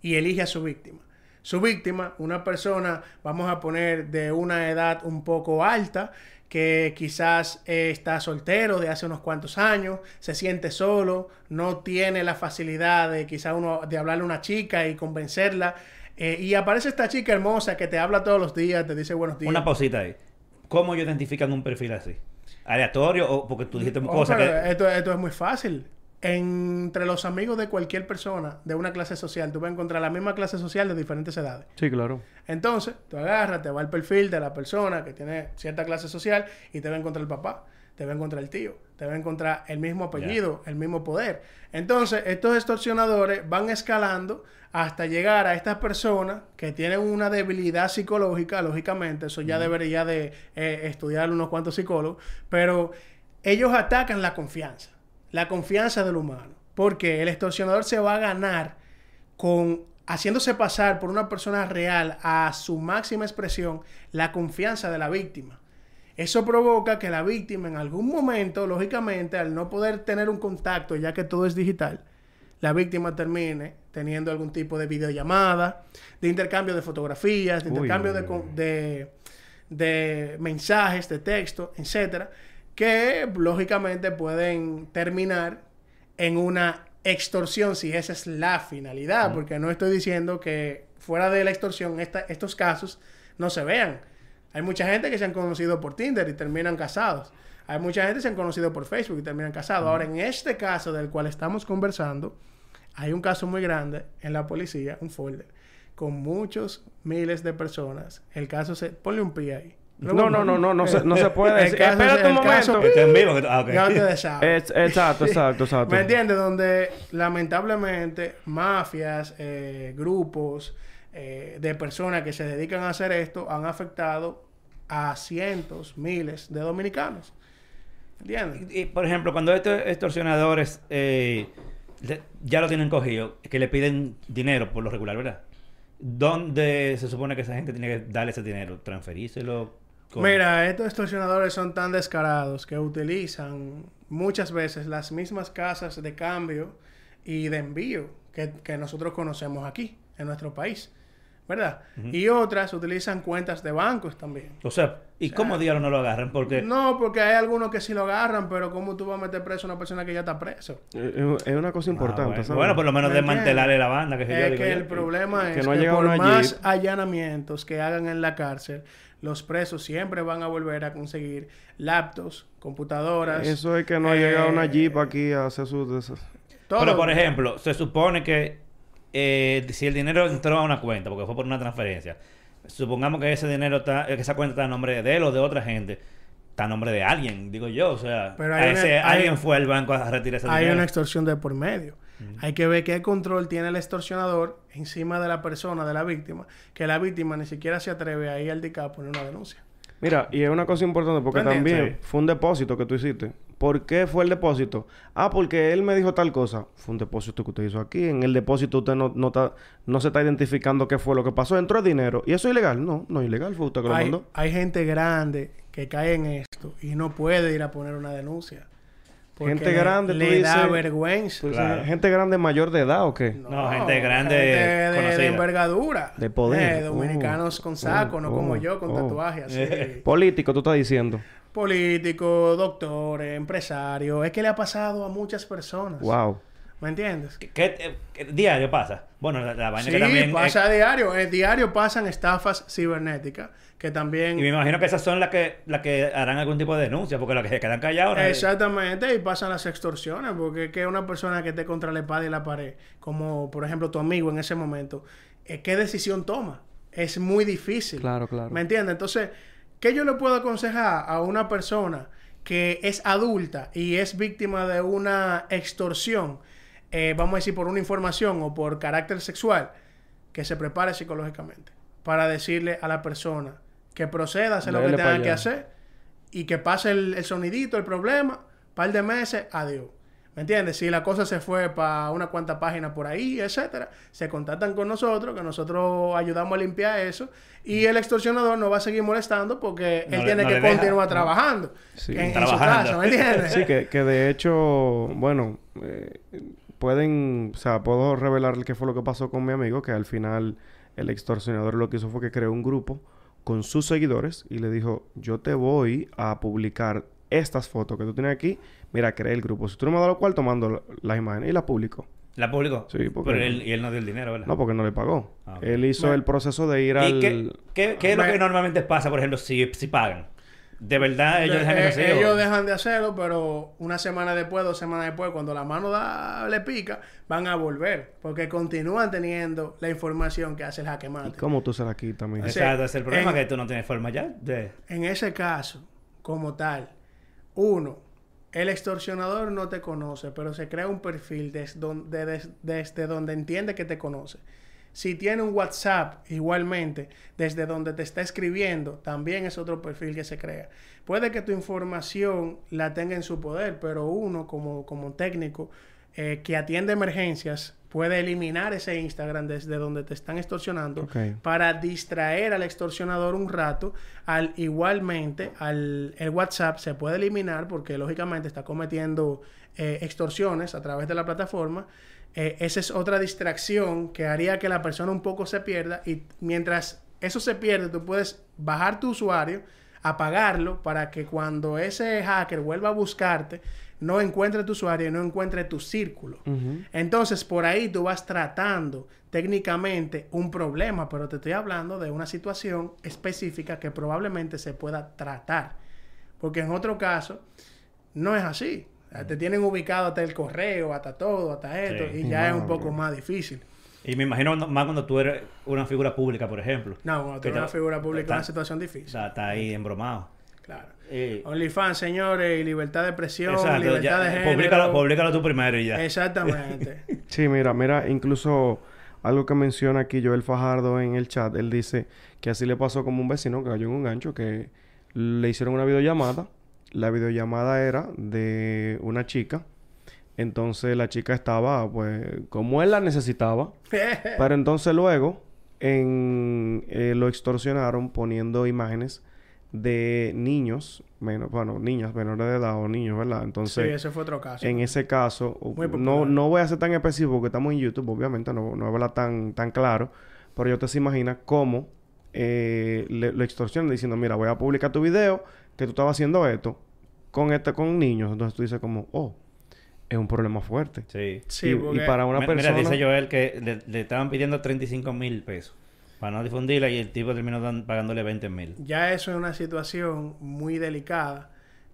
y elige a su víctima. Su víctima, una persona, vamos a poner de una edad un poco alta, que quizás eh, está soltero de hace unos cuantos años, se siente solo, no tiene la facilidad de quizás uno de hablarle a una chica y convencerla. eh, y aparece esta chica hermosa que te habla todos los días, te dice buenos días. Una pausita ahí. ¿Cómo ellos identifican un perfil así? ¿Aleatorio o porque tú dijiste Oh, cosas que... esto, esto es muy fácil. Entre los amigos de cualquier persona de una clase social, tú vas a encontrar la misma clase social de diferentes edades. Sí, claro. Entonces, tú agarras, te va al perfil de la persona que tiene cierta clase social y te va a encontrar el papá, te va a encontrar el tío, te va a encontrar el mismo apellido, el mismo poder. Entonces, estos extorsionadores van escalando hasta llegar a estas personas que tienen una debilidad psicológica, lógicamente, eso ya debería de eh, estudiar unos cuantos psicólogos, pero ellos atacan la confianza, la confianza del humano, porque el extorsionador se va a ganar con haciéndose pasar por una persona real a su máxima expresión la confianza de la víctima. Eso provoca que la víctima en algún momento, lógicamente, al no poder tener un contacto, ya que todo es digital, la víctima termine teniendo algún tipo de videollamada, de intercambio de fotografías, de intercambio uy, de, de mensajes, de texto, etcétera, que lógicamente pueden terminar en una extorsión si esa es la finalidad, porque no estoy diciendo que fuera de la extorsión esta- estos casos no se vean. Hay mucha gente que se han conocido por Tinder y terminan casados. Hay mucha gente que se han conocido por Facebook y terminan casados. Ahora, en este caso del cual estamos conversando, hay un caso muy grande en la policía, un folder, con muchos miles de personas. El caso se... Ponle un pie ahí. No, no, no, no, no se, no se puede Espérate un momento. Exacto, exacto, exacto. ¿Me entiendes? Donde lamentablemente mafias, eh, grupos eh, de personas que se dedican a hacer esto han afectado a cientos, miles de dominicanos. ¿Entiendes? Y, por ejemplo, cuando estos extorsionadores eh, ya lo tienen cogido, que le piden dinero por lo regular, ¿verdad? ¿Dónde se supone que esa gente tiene que darle ese dinero? ¿Transferírselo? ¿Cómo? Mira, estos extorsionadores son tan descarados que utilizan muchas veces las mismas casas de cambio y de envío que, que nosotros conocemos aquí, en nuestro país. ¿Verdad? Y otras utilizan cuentas de bancos también. O sea, ¿y cómo diablos no lo agarran? Porque... No, porque hay algunos que sí lo agarran, pero ¿cómo tú vas a meter preso a una persona que ya está preso? Eh, Es una cosa Ah, importante, bueno. ¿sabes? Bueno, por lo menos ¿Me desmantelarle la banda. Que yo, Es digo que yo. el problema Que es no que llegado por más allanamientos que hagan en la cárcel, los presos siempre van a volver a conseguir laptops, computadoras. Eso es que no ha eh, llegado una Jeep aquí a hacer sus... todo. Pero, por ejemplo, se supone que eh, si el dinero entró a una cuenta, porque fue por una transferencia, supongamos que ese dinero está, que esa cuenta está a nombre de él o de otra gente, está a nombre de alguien, digo yo. O sea, Pero hay una- hay- alguien fue al banco a retirar ese hay dinero. una extorsión de por medio. Hay que ver qué control tiene el extorsionador encima de la persona, de la víctima, que la víctima ni siquiera se atreve a ir al DICA a poner una denuncia. Mira, y es una cosa importante porque también fue un depósito que tú hiciste. ¿Por qué fue el depósito? Ah, porque él me dijo tal cosa. Fue un depósito que usted hizo aquí. En el depósito usted no, no, está- no se está identificando qué fue lo que pasó. Entró el dinero. ¿Y eso es ilegal? No, no es ilegal. Fue usted que lo Hay, mandó. hay gente grande que cae en esto y no puede ir a poner una denuncia. Porque Gente le- grande, tú le da dices- vergüenza. Claro. ¿Gente grande mayor de edad o qué? No, gente grande gente de, de envergadura. De poder. Eh, dominicanos Oh, con saco, oh, no como oh, yo, con oh. tatuajes así. Político, tú estás diciendo. Políticos, doctores, empresarios. Es que le ha pasado a muchas personas. Wow. ¿Me entiendes? ¿Qué, qué- qué diario pasa? Bueno, la, la vaina Sí, que también... pasa a diario. En diario pasan estafas cibernéticas que también... y me imagino que esas son las que, las que harán algún tipo de denuncia, porque las que se quedan callados... Exactamente, y pasan las extorsiones, porque es que una persona que esté contra la espada y la pared, como por ejemplo tu amigo en ese momento, eh, ¿qué decisión toma? Es muy difícil. Claro, claro. ¿Me entiendes? Entonces, ¿qué yo le puedo aconsejar a una persona que es adulta y es víctima de una extorsión, eh, vamos a decir por una información o por carácter sexual, que se prepare psicológicamente para decirle a la persona que proceda a hacer lo que tenga que hacer y que pase el, el sonidito, el problema, par de meses, adiós. ¿Me entiendes? Si la cosa se fue para una cuanta página por ahí, etcétera, se contactan con nosotros, que nosotros ayudamos a limpiar eso, y el extorsionador no va a seguir molestando porque No él le- tiene no que continuar trabajando Sí. en, en su casa, ¿me entiendes? Sí, que, que de hecho, bueno, eh, pueden, o sea, puedo revelar qué fue lo que pasó con mi amigo, que al final el extorsionador lo que hizo fue que creó un grupo con sus seguidores y le dijo, yo te voy a publicar estas fotos que tú tienes aquí, mira, creé el grupo. Si tú no me das lo cual, tomando la- las imágenes y las publicó. ¿La publicó? Sí, porque- Pero él, y él no dio el dinero, ¿verdad? No, porque no le pagó. Ah. Él hizo el proceso de ir ¿Y al... qué, qué- qué es lo que normalmente pasa, por ejemplo, si, si pagan? ¿De verdad ellos De- dejan eh, de recibir? ellos dejan de hacerlo, pero una semana después, dos semanas después, cuando la mano da, le pica, van a volver. Porque continúan teniendo la información que hace el jaque ¿Y mate. cómo tú se la quitas? Sí. Exacto, es el problema En- que tú no tienes forma ya de... En ese caso, como tal, uno, el extorsionador no te conoce, pero se crea un perfil desde donde, des- desde donde entiende que te conoce. Si tiene un WhatsApp, igualmente, desde donde te está escribiendo, también es otro perfil que se crea. Puede que tu información la tenga en su poder, pero uno, como, como técnico eh, que atiende emergencias, puede eliminar ese Instagram desde donde te están extorsionando para distraer al extorsionador un rato. Al igualmente, al el WhatsApp se puede eliminar porque lógicamente está cometiendo eh, extorsiones a través de la plataforma. Eh, esa es otra distracción que haría que la persona un poco se pierda y mientras eso se pierde, tú puedes bajar tu usuario, apagarlo para que cuando ese hacker vuelva a buscarte, no encuentre tu usuario y no encuentre tu círculo. Entonces, por ahí tú vas tratando técnicamente un problema, pero te estoy hablando de una situación específica que probablemente se pueda tratar. Porque en otro caso, no es así. Te tienen ubicado hasta el correo, hasta todo, hasta esto, Sí. y ya es un poco más difícil. Y me imagino más cuando tú eres una figura pública, por ejemplo. No, cuando tú eres una figura pública es está- una situación O difícil. sea, está ahí embromado. Claro. Eh, OnlyFans, señores, y libertad de expresión, exacto, libertad ya, de género. públicalo, públicalo tú primero y ya. Exactamente. Sí, mira, mira, incluso algo que menciona aquí Joel Fajardo en el chat, él dice que así le pasó como un vecino que cayó en un gancho, que le hicieron una videollamada. La videollamada era de una chica. Entonces la chica estaba, pues, como él la necesitaba. Pero entonces luego en, eh, lo extorsionaron poniendo imágenes de niños, menos, bueno, niñas menores de edad o niños, ¿verdad? sí, Entonces, ese fue otro caso. en ese caso, no, no voy a ser tan específico porque estamos en YouTube, obviamente, no, no habla tan, tan claro, pero yo te se imagina cómo eh, le- lo extorsionan diciendo, mira, voy a publicar tu video, que tú estabas haciendo esto con este, con niños. Entonces tú dices como, oh, es un problema fuerte. Sí. Sí, y, para una persona... Mira, dice Joel que le, le estaban pidiendo 35 mil pesos para no difundirla y el tipo terminó dan- pagándole 20 mil. Ya eso es una situación muy delicada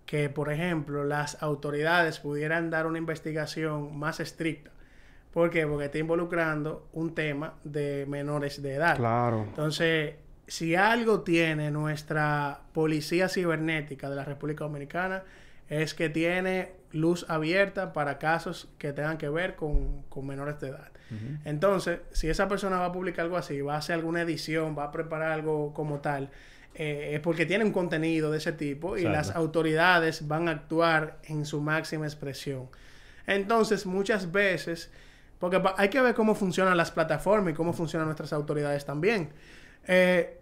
que, por ejemplo, las autoridades pudieran dar una investigación más estricta. ¿Por qué? Porque está involucrando un tema de menores de edad. Claro. Entonces, si algo tiene nuestra policía cibernética de la República Dominicana, es que tiene luz abierta para casos que tengan que ver con, con menores de edad. Entonces, si esa persona va a publicar algo así, va a hacer alguna edición, va a preparar algo como tal, eh, es porque tiene un contenido de ese tipo y las autoridades van a actuar en su máxima expresión. Entonces, muchas veces, porque hay que ver cómo funcionan las plataformas y cómo funcionan nuestras autoridades también. Eh,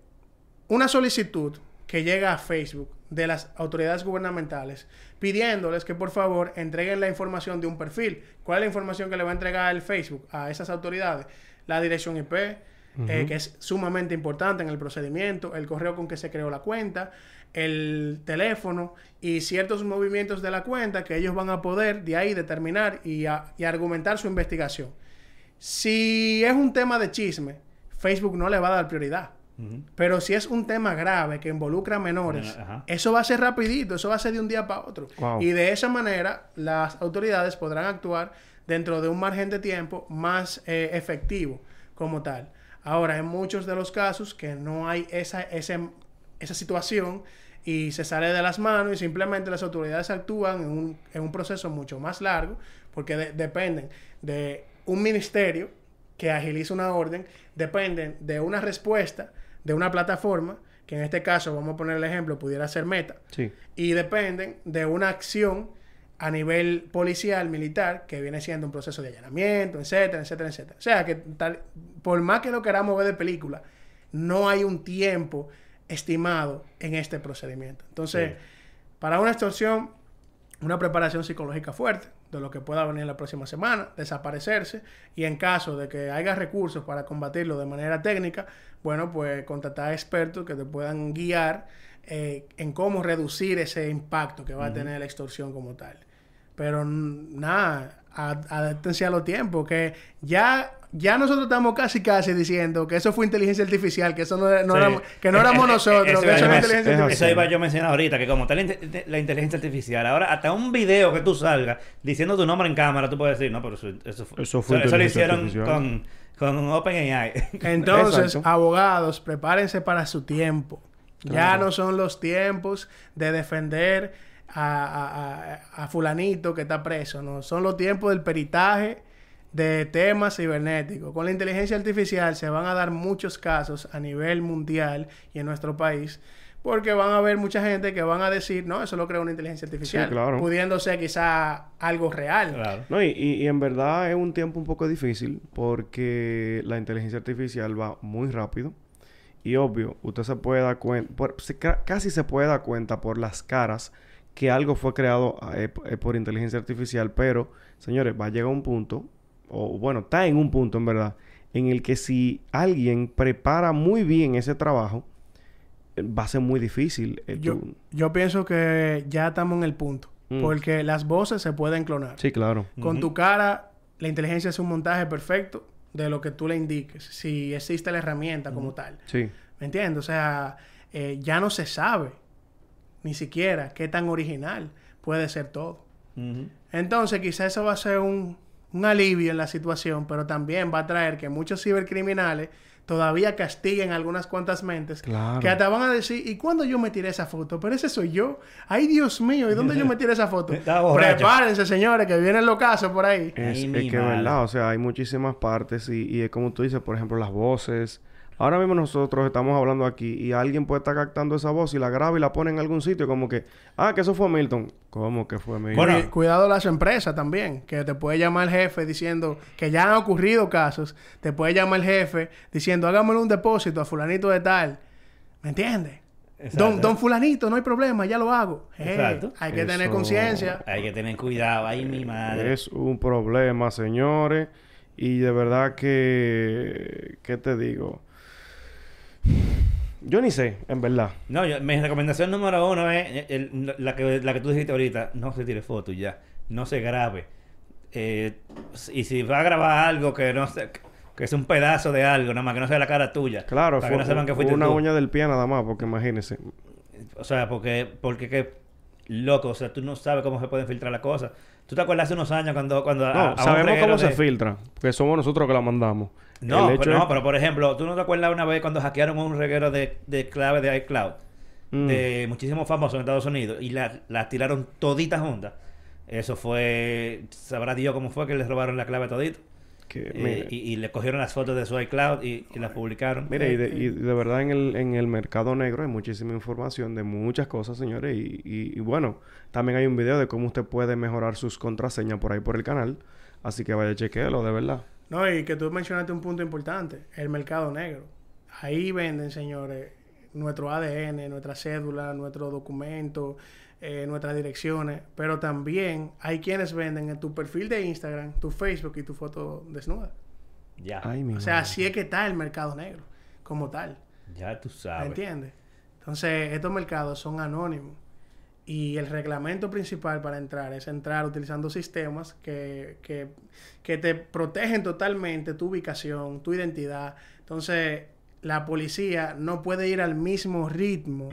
una solicitud que llega a Facebook de las autoridades gubernamentales pidiéndoles que por favor entreguen la información de un perfil. ¿Cuál es la información que le va a entregar el Facebook a esas autoridades? La dirección IP, eh, que es sumamente importante en el procedimiento, el correo con que se creó la cuenta, el teléfono y ciertos movimientos de la cuenta que ellos van a poder de ahí determinar y, a- y argumentar su investigación. Si es un tema de chisme, Facebook no le va a dar prioridad. Pero si es un tema grave que involucra a menores, eso va a ser rapidito, eso va a ser de un día para otro. Wow. Y de esa manera las autoridades podrán actuar dentro de un margen de tiempo más eh, efectivo como tal. Ahora, en muchos de los casos que no hay esa, ese- esa situación y se sale de las manos y simplemente las autoridades actúan en un, en un proceso mucho más largo porque de- dependen de un ministerio que agiliza una orden, dependen de una respuesta de una plataforma, que en este caso, vamos a poner el ejemplo, pudiera ser Meta, Sí. y dependen de una acción a nivel policial, militar, que viene siendo un proceso de allanamiento, etcétera, etcétera, etcétera. O sea, que tal- por más que lo queramos ver de película, no hay un tiempo estimado en este procedimiento. Entonces, para una extorsión, una preparación psicológica fuerte de lo que pueda venir la próxima semana, desaparecerse y en caso de que haya recursos para combatirlo de manera técnica, bueno, pues contratar expertos que te puedan guiar eh, en cómo reducir ese impacto que va a tener la extorsión como tal. Pero nada, a- adáptense a los tiempos, que ya, ya nosotros estamos casi casi diciendo que eso fue inteligencia artificial, que eso no, no Sí. éramos, que no éramos Eh, eh, nosotros, eso que eso era inteligencia artificial. Eso iba yo a mencionar ahorita, que como está la, inte- la inteligencia artificial, ahora hasta un video que tú salgas diciendo tu nombre en cámara, tú puedes decir, no, pero eso, eso fue, Eso fue lo inteligencia hicieron artificial. con, con OpenAI. Entonces, Exacto. abogados, prepárense para su tiempo. Ya Claro. no son los tiempos de defender a, a- a- a fulanito que está preso, no. Son los tiempos del peritaje de temas cibernéticos. Con la inteligencia artificial se van a dar muchos casos a nivel mundial y en nuestro país. Porque van a haber mucha gente que van a decir, no, eso lo creó una inteligencia artificial. claro. Pudiendo ser quizá algo real. Claro. No, y, y- y en verdad es un tiempo un poco difícil porque la inteligencia artificial va muy rápido. Y obvio, usted se puede dar cuenta, casi se puede dar cuenta por las caras que algo fue creado eh, eh, por inteligencia artificial, pero señores, va a llegar un punto, o bueno, está en un punto en verdad, en el que si alguien prepara muy bien ese trabajo, eh, va a ser muy difícil. eh, Yo, tú- yo pienso que ya estamos en el punto. Mm. Porque las voces se pueden clonar. Sí, claro. Con tu cara, la inteligencia es un montaje perfecto de lo que tú le indiques, si existe la herramienta como tal. Sí. ¿Me entiendes? O sea, eh, ya no se sabe ni siquiera qué tan original puede ser todo. Entonces, quizás eso va a ser un, un alivio en la situación, pero también va a traer que muchos cibercriminales todavía castiguen algunas cuantas mentes Claro. que hasta van a decir, ¿y cuándo yo me tiré esa foto? Pero ese soy yo. Ay, Dios mío, ¿y dónde yo me tiré esa foto? Prepárense, señores, que vienen los casos por ahí. Es, Ay, es que es madre. verdad, o sea, hay muchísimas partes y, y es como tú dices, por ejemplo, las voces. Ahora mismo nosotros estamos hablando aquí y alguien puede estar captando esa voz y la graba y la pone en algún sitio como que, ah, que eso fue Milton. ¿Cómo que fue Milton? Bueno, Cu- Cuidado las empresas también, que te puede llamar el jefe diciendo que ya han ocurrido casos, te puede llamar el jefe diciendo hágamelo un depósito a fulanito de tal. ¿Me entiendes? Don, don fulanito, no hay problema, ya lo hago. Eh, Exacto. Hay que tener conciencia. Hay que tener cuidado. Ay, mi madre. es un problema, señores. Y de verdad que, ¿qué te digo? Yo ni sé, en verdad. No, yo- mi recomendación número uno es el- el- la, que, la que tú dijiste ahorita. No se tire fotos ya. No se grabe. Eh, y si va a grabar algo que no se, que es un pedazo de algo, nada más que no sea la cara tuya. Claro, para fue que no sepan que fuiste una tú. uña del pie nada más, porque imagínese. O sea, porque, porque que, loco, o sea, tú no sabes cómo se pueden filtrar las cosas. ¿Tú te acuerdas hace unos años cuando, cuando No, a sabemos cómo se filtra, porque somos nosotros que la mandamos. No, pero, no, pero por ejemplo, ¿tú no te acuerdas una vez cuando hackearon un reguero de, de clave de iCloud? Mm. De muchísimos famosos en Estados Unidos y las las tiraron toditas juntas. Eso fue, sabrá Dios cómo fue que les robaron la clave todito. Que, Eh, y, y le cogieron las fotos de su iCloud y, y las publicaron. mire, y de, y de verdad en el, en el mercado negro hay muchísima información de muchas cosas, señores. Y, y- y bueno, también hay un video de cómo usted puede mejorar sus contraseñas por ahí por el canal. Así que vaya, chequéelo, de verdad. No, y que tú mencionaste un punto importante, el mercado negro. Ahí venden, señores, nuestro ADN, nuestra cédula, nuestro documento, eh, nuestras direcciones, pero también hay quienes venden en tu perfil de Instagram, tu Facebook y tu foto desnuda. Ya, Ay, O sea, madre. así es que está el mercado negro, como tal. ya tú ¿Me sabes. entiendes? Entonces, estos mercados son anónimos. Y el reglamento principal para entrar es entrar utilizando sistemas que, que, que te protegen totalmente tu ubicación, tu identidad. Entonces, la policía no puede ir al mismo ritmo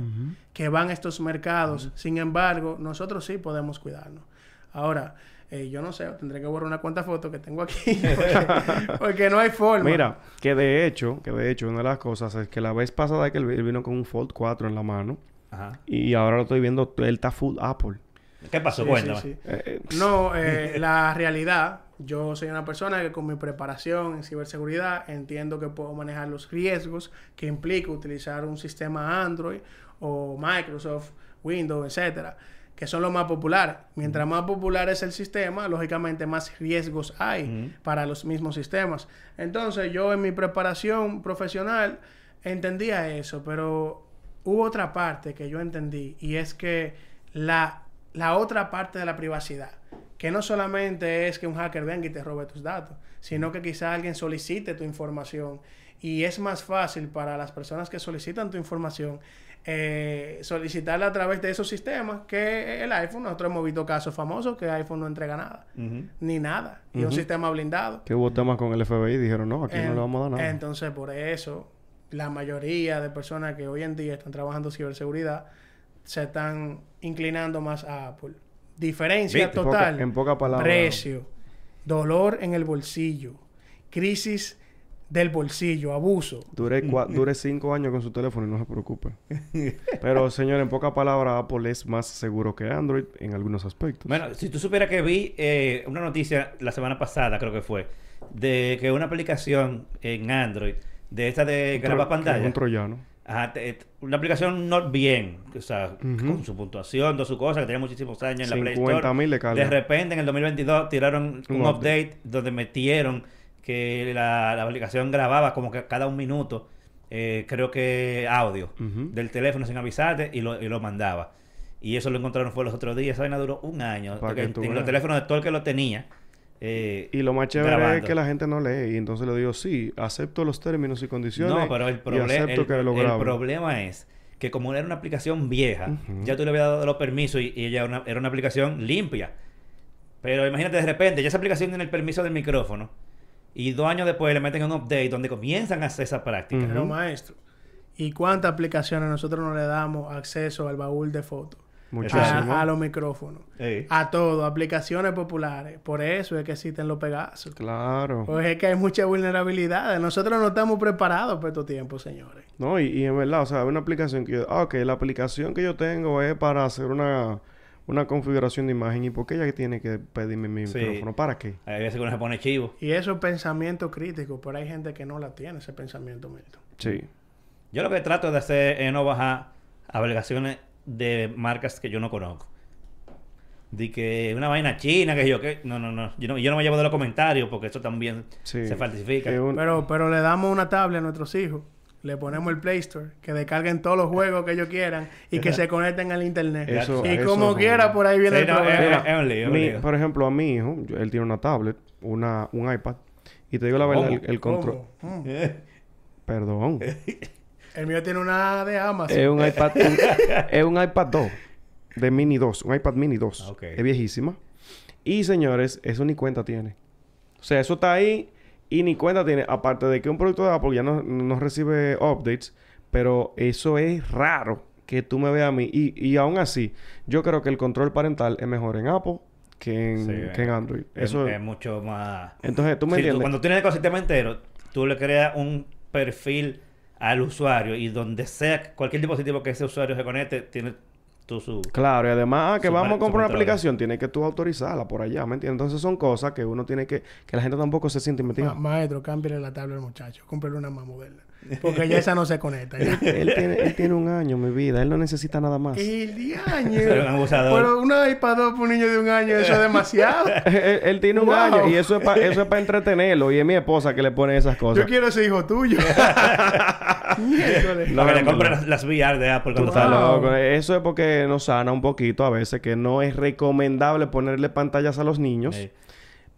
que van estos mercados. Sin embargo, nosotros sí podemos cuidarnos. Ahora, eh, yo no sé, tendré que borrar una cuanta foto que tengo aquí. Porque, porque no hay forma. Mira, que de hecho, que de hecho, una de las cosas es que la vez pasada que él vino con un Fold 4 en la mano. Ajá. Y ahora lo estoy viendo, él está full Apple. ¿Qué pasó? Sí, Cuéntame. sí, sí. Eh, eh, No, eh, la realidad, yo soy una persona que con mi preparación en ciberseguridad entiendo que puedo manejar los riesgos que implica utilizar un sistema Android o Microsoft, Windows, etcétera, que son los más populares. Mientras más popular es el sistema, lógicamente más riesgos hay para los mismos sistemas. Entonces, yo en mi preparación profesional entendía eso, pero hubo otra parte que yo entendí y es que la, la otra parte de la privacidad, que no solamente es que un hacker venga y te robe tus datos, sino que quizá alguien solicite tu información y es más fácil para las personas que solicitan tu información eh, solicitarla a través de esos sistemas que el iPhone. Nosotros hemos visto casos famosos que iPhone no entrega nada, ni nada, y un sistema blindado. que hubo temas con el FBI y dijeron, no, aquí no le vamos a dar nada. Entonces, por eso, la mayoría de personas que hoy en día están trabajando ciberseguridad se están inclinando más a Apple. Diferencia ¿Viste? En poca- total. en pocas palabras. Precio. Dolor en el bolsillo. Crisis del bolsillo. Abuso. Dure, cua- dure cinco años con su teléfono y no se preocupe. Pero, señor, en pocas palabras, Apple es más seguro que Android en algunos aspectos. Bueno, si tú supieras que vi eh, una noticia la semana pasada, creo que fue, de que una aplicación en Android, de esta de grabar es pantalla, Un troyano. Ajá, te- te- una aplicación no bien, o sea, con su puntuación, todas sus cosas, que tenía muchísimos años en la Play Store. 50.000 de repente, en el 2022, tiraron un, Un update. update. donde metieron que la, la aplicación grababa como que cada un minuto, eh, creo que audio del teléfono sin avisarte y lo, y lo mandaba. Y eso lo encontraron fue los otros días. Esa vaina duró un año. Pa' que en, en los teléfonos de todo el que lo tenía. Eh, Y lo más chévere grabando. es que la gente no lee. Y entonces le digo, sí, acepto los términos y condiciones. No, pero el, y proble- acepto el, que lo el problema es que como era una aplicación vieja, ya tú le habías dado los permisos y, y ella una- era una aplicación limpia. Pero imagínate de repente, ya esa aplicación tiene el permiso del micrófono y dos años después le meten un update donde comienzan a hacer esa práctica. Ujú. Pero maestro. ¿Y cuántas aplicaciones nosotros no le damos acceso al baúl de fotos? Muchísimo. A, a los micrófonos. A todo. Aplicaciones populares. Por eso es que existen los pegazos. Claro. Pues es que hay mucha vulnerabilidad. Nosotros no estamos preparados para estos tiempos, señores. No, y, y en verdad, o sea, hay una aplicación que yo... Ah, ok, la aplicación que yo tengo es para hacer una, una configuración de imagen. ¿Y por qué ella tiene que pedirme mi Sí. micrófono? ¿Para qué? Hay veces que uno se pone chivo. Y eso es pensamiento crítico. Pero hay gente que no la tiene, ese pensamiento, Milton. Sí. Yo lo que trato de hacer es no bajar aplicaciones de marcas que yo no conozco. De que una vaina china, que yo que no, no, no, yo no, yo no me llevo de los comentarios porque eso también Sí. se falsifica. Un- Pero, pero le damos una tablet a nuestros hijos. Le ponemos el Play Store, que descarguen todos los juegos que ellos quieran y que se conecten al internet. Eso- y eso como quiera, un- por ahí viene Sí, el no, problema. es- es un lío, es un Mi- lío. por ejemplo, a mi hijo, yo- él tiene una tablet, una, un iPad. Y te digo la verdad, ¿Cómo? el, el control... ¿Cómo? Perdón. El mío tiene una de Amazon. es un iPad... un- es un iPad 2. De Mini 2. Un iPad Mini 2. Ah. Es viejísima. Y, señores, eso ni cuenta tiene. O sea, eso está ahí y ni cuenta tiene. Aparte de que un producto de Apple ya no, no recibe updates. Pero eso es raro que tú me veas a mí. Y, y aún así, yo creo que el control parental es mejor en Apple que en, Sí, que en Android. Es, Eso es mucho más. Entonces, ¿tú me Sí, entiendes? cuando tienes el ecosistema entero, tú le creas un perfil al usuario y donde sea cualquier dispositivo que ese usuario se conecte, tiene tú su... Claro, y además ah, que Su vamos a comprar una aplicación, tienes que tú autorizarla por allá, ¿me entiendes? Entonces son cosas que uno tiene que... Que la gente tampoco se siente metida. Ma- maestro, cámbiale la tabla al muchacho. Cómprale una más moderna. Porque ya esa no se conecta. ya. él, tiene, él tiene un año, mi vida. Él no necesita nada más. El diaño. Pero un abusador. Pero una iPad 2 para un niño de un año, eso es demasiado. él, él tiene un Wow. año y eso es para eso es para entretenerlo. Y es mi esposa que le pone esas Yo cosas. quiero ese hijo tuyo. Para que le no. las, VR de Apple cuando estás loco. Eso es porque nos sana un poquito a veces que no es recomendable ponerle pantallas a los niños. Sí.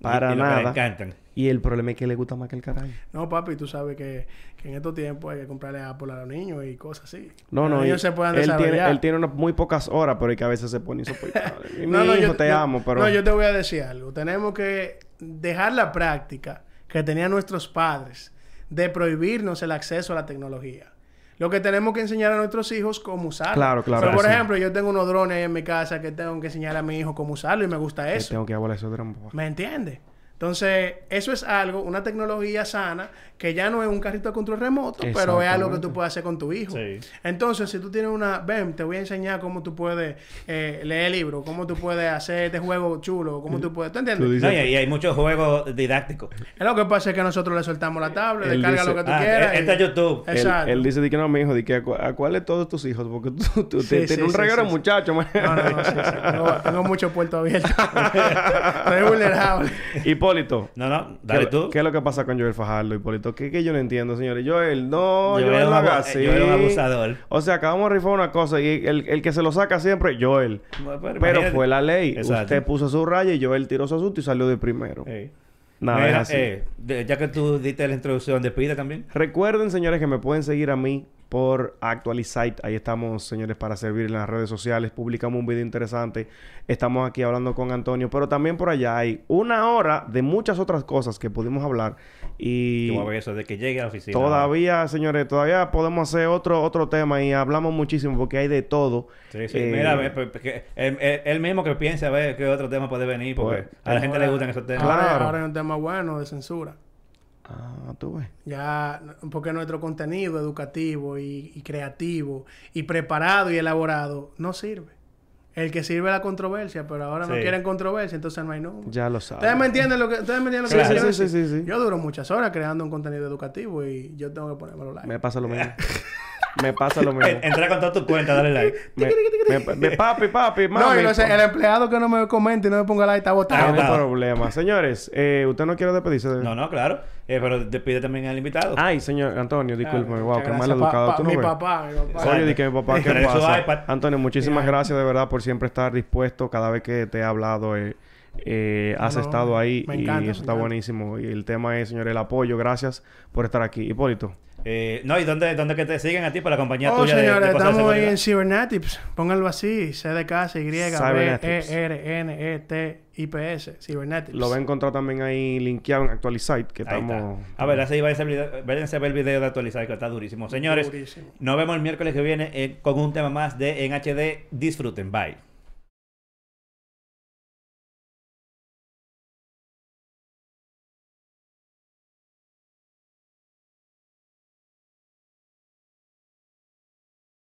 Para Y- y lo que nada. encantan. Y el problema es que le gusta más que el carajo. No, papi, tú sabes que, que en estos tiempos hay que comprarle Apple a los niños y cosas así. No, Los no. niños y se puedan él tiene, desarrollar. él tiene unas muy pocas horas, pero es que a veces se pone insoportable. Mi No, no, hijo, yo- te amo, pero... No, yo te voy a decir algo. Tenemos que dejar la práctica que tenían nuestros padres de prohibirnos el acceso a la tecnología. Lo que tenemos que enseñar a nuestros hijos cómo usarlo. Claro, claro Pero, por sí. ejemplo, yo tengo unos drones ahí en mi casa que tengo que enseñar a mi hijo cómo usarlo y me gusta eso. tengo que abolir eso de la- ¿Me entiendes? Entonces, eso es algo, una tecnología sana, que ya no es un carrito de control remoto, pero es algo que tú puedes hacer con tu hijo. Sí. Entonces, si tú tienes una... Ven, te voy a enseñar cómo tú puedes eh, leer libros, cómo tú puedes hacer este juego chulo, cómo tú puedes... ¿Tú entiendes? Tú dices- No, y, y hay muchos juegos didácticos. Es lo que pasa es que nosotros le soltamos la tablet, Él descarga dice- lo que tú Ah, quieras. e- y- YouTube. Él, Exacto. él dice de que no, mi hijo, de que a, cu- a cuál de todos tus hijos, porque tú, tú Sí, tienes sí, un sí, reguero sí, sí. muchacho, man. No, no, no, sí, sí. Tengo, tengo mucho puerto abierto. Soy vulnerable. Hipólito. No, no, dale ¿Qué, tú. ¿Qué es lo que pasa con Joel Fajardo, Hipólito? ¿Qué, qué yo no entiendo, señores? Joel, no, Joel Joel, no haga abu- así. Joel es un abusador. O sea, acabamos de rifar una cosa y el, el que se lo saca siempre, Joel. Bueno, Pero fue la ley. Exacto. Usted puso su raya y Joel tiró su asunto y salió de primero. Nada, Mira, es así. eh, de- ya que tú diste la introducción, despide también. Recuerden, señores, que me pueden seguir a mí por Actualizite. Ahí estamos, señores, para servir en las redes sociales. Publicamos un video interesante. Estamos aquí hablando con Antonio. Pero también por allá hay una hora de muchas otras cosas que pudimos hablar. Y Yo voy a ver eso de que llegue a la oficina. todavía, señores, todavía podemos hacer otro, otro tema. Y hablamos muchísimo porque hay de todo. Sí, sí. Eh, Mira, a ver, pues, él, mismo que piense a ver qué otro tema puede venir, porque Pues, a la gente le gustan esos temas. Claro. Ahora, ahora hay un tema bueno de censura. Ah, tú ves. Ya, porque nuestro contenido educativo y, y creativo y preparado y elaborado no sirve. El que sirve es la controversia, pero ahora no quieren controversia, entonces no hay número. Ya lo sabes. ¿Ustedes me entienden lo que, ustedes me entienden lo que Claro. quiero Sí, sí, decir? sí, sí, sí. Yo duro muchas horas creando un contenido educativo y yo tengo que ponérmelo like. Me pasa lo mismo. me pasa lo mismo. Entra con toda tu cuenta, dale like. Me- me- me- papi, papi, mami. no, y no sé, el empleado que no me comente y no me ponga like está Ah, botado. Tiene claro. problema. Señores, eh, ¿usted no quiere despedirse de...? No, no, claro. Eh, pero despide también al invitado. Ay, señor Antonio, discúlpeme. wow, qué mal educado Pa- pa- tú no Mi ves. papá, mi papá. Oye, di que mi papá, ¿qué Trae su pasa? iPad. Antonio, muchísimas gracias de verdad por siempre estar dispuesto. Cada vez que te he hablado, eh, eh, has No, estado ahí me y encanta, me eso está encanta. buenísimo. Y el tema es, señor, el apoyo. Gracias por estar aquí. Hipólito. Eh, no, ¿y dónde, dónde que te siguen a ti para la compañía Oh, tuya de- señores, de, cosas de estamos ahí en Cybernetics. Pónganlo así. C de casa, Y, B, E. R, N, E, T, I, P, S. Cybernetics. Lo va a encontrar también ahí linkeado en Actualizite, que Ahí estamos... está. A ver, así váyanse, a ver- váyanse a ver el video de actualizar que está durísimo. Señores, Durísimo. nos vemos el miércoles que viene eh, con un tema más de En HD. Disfruten. Bye.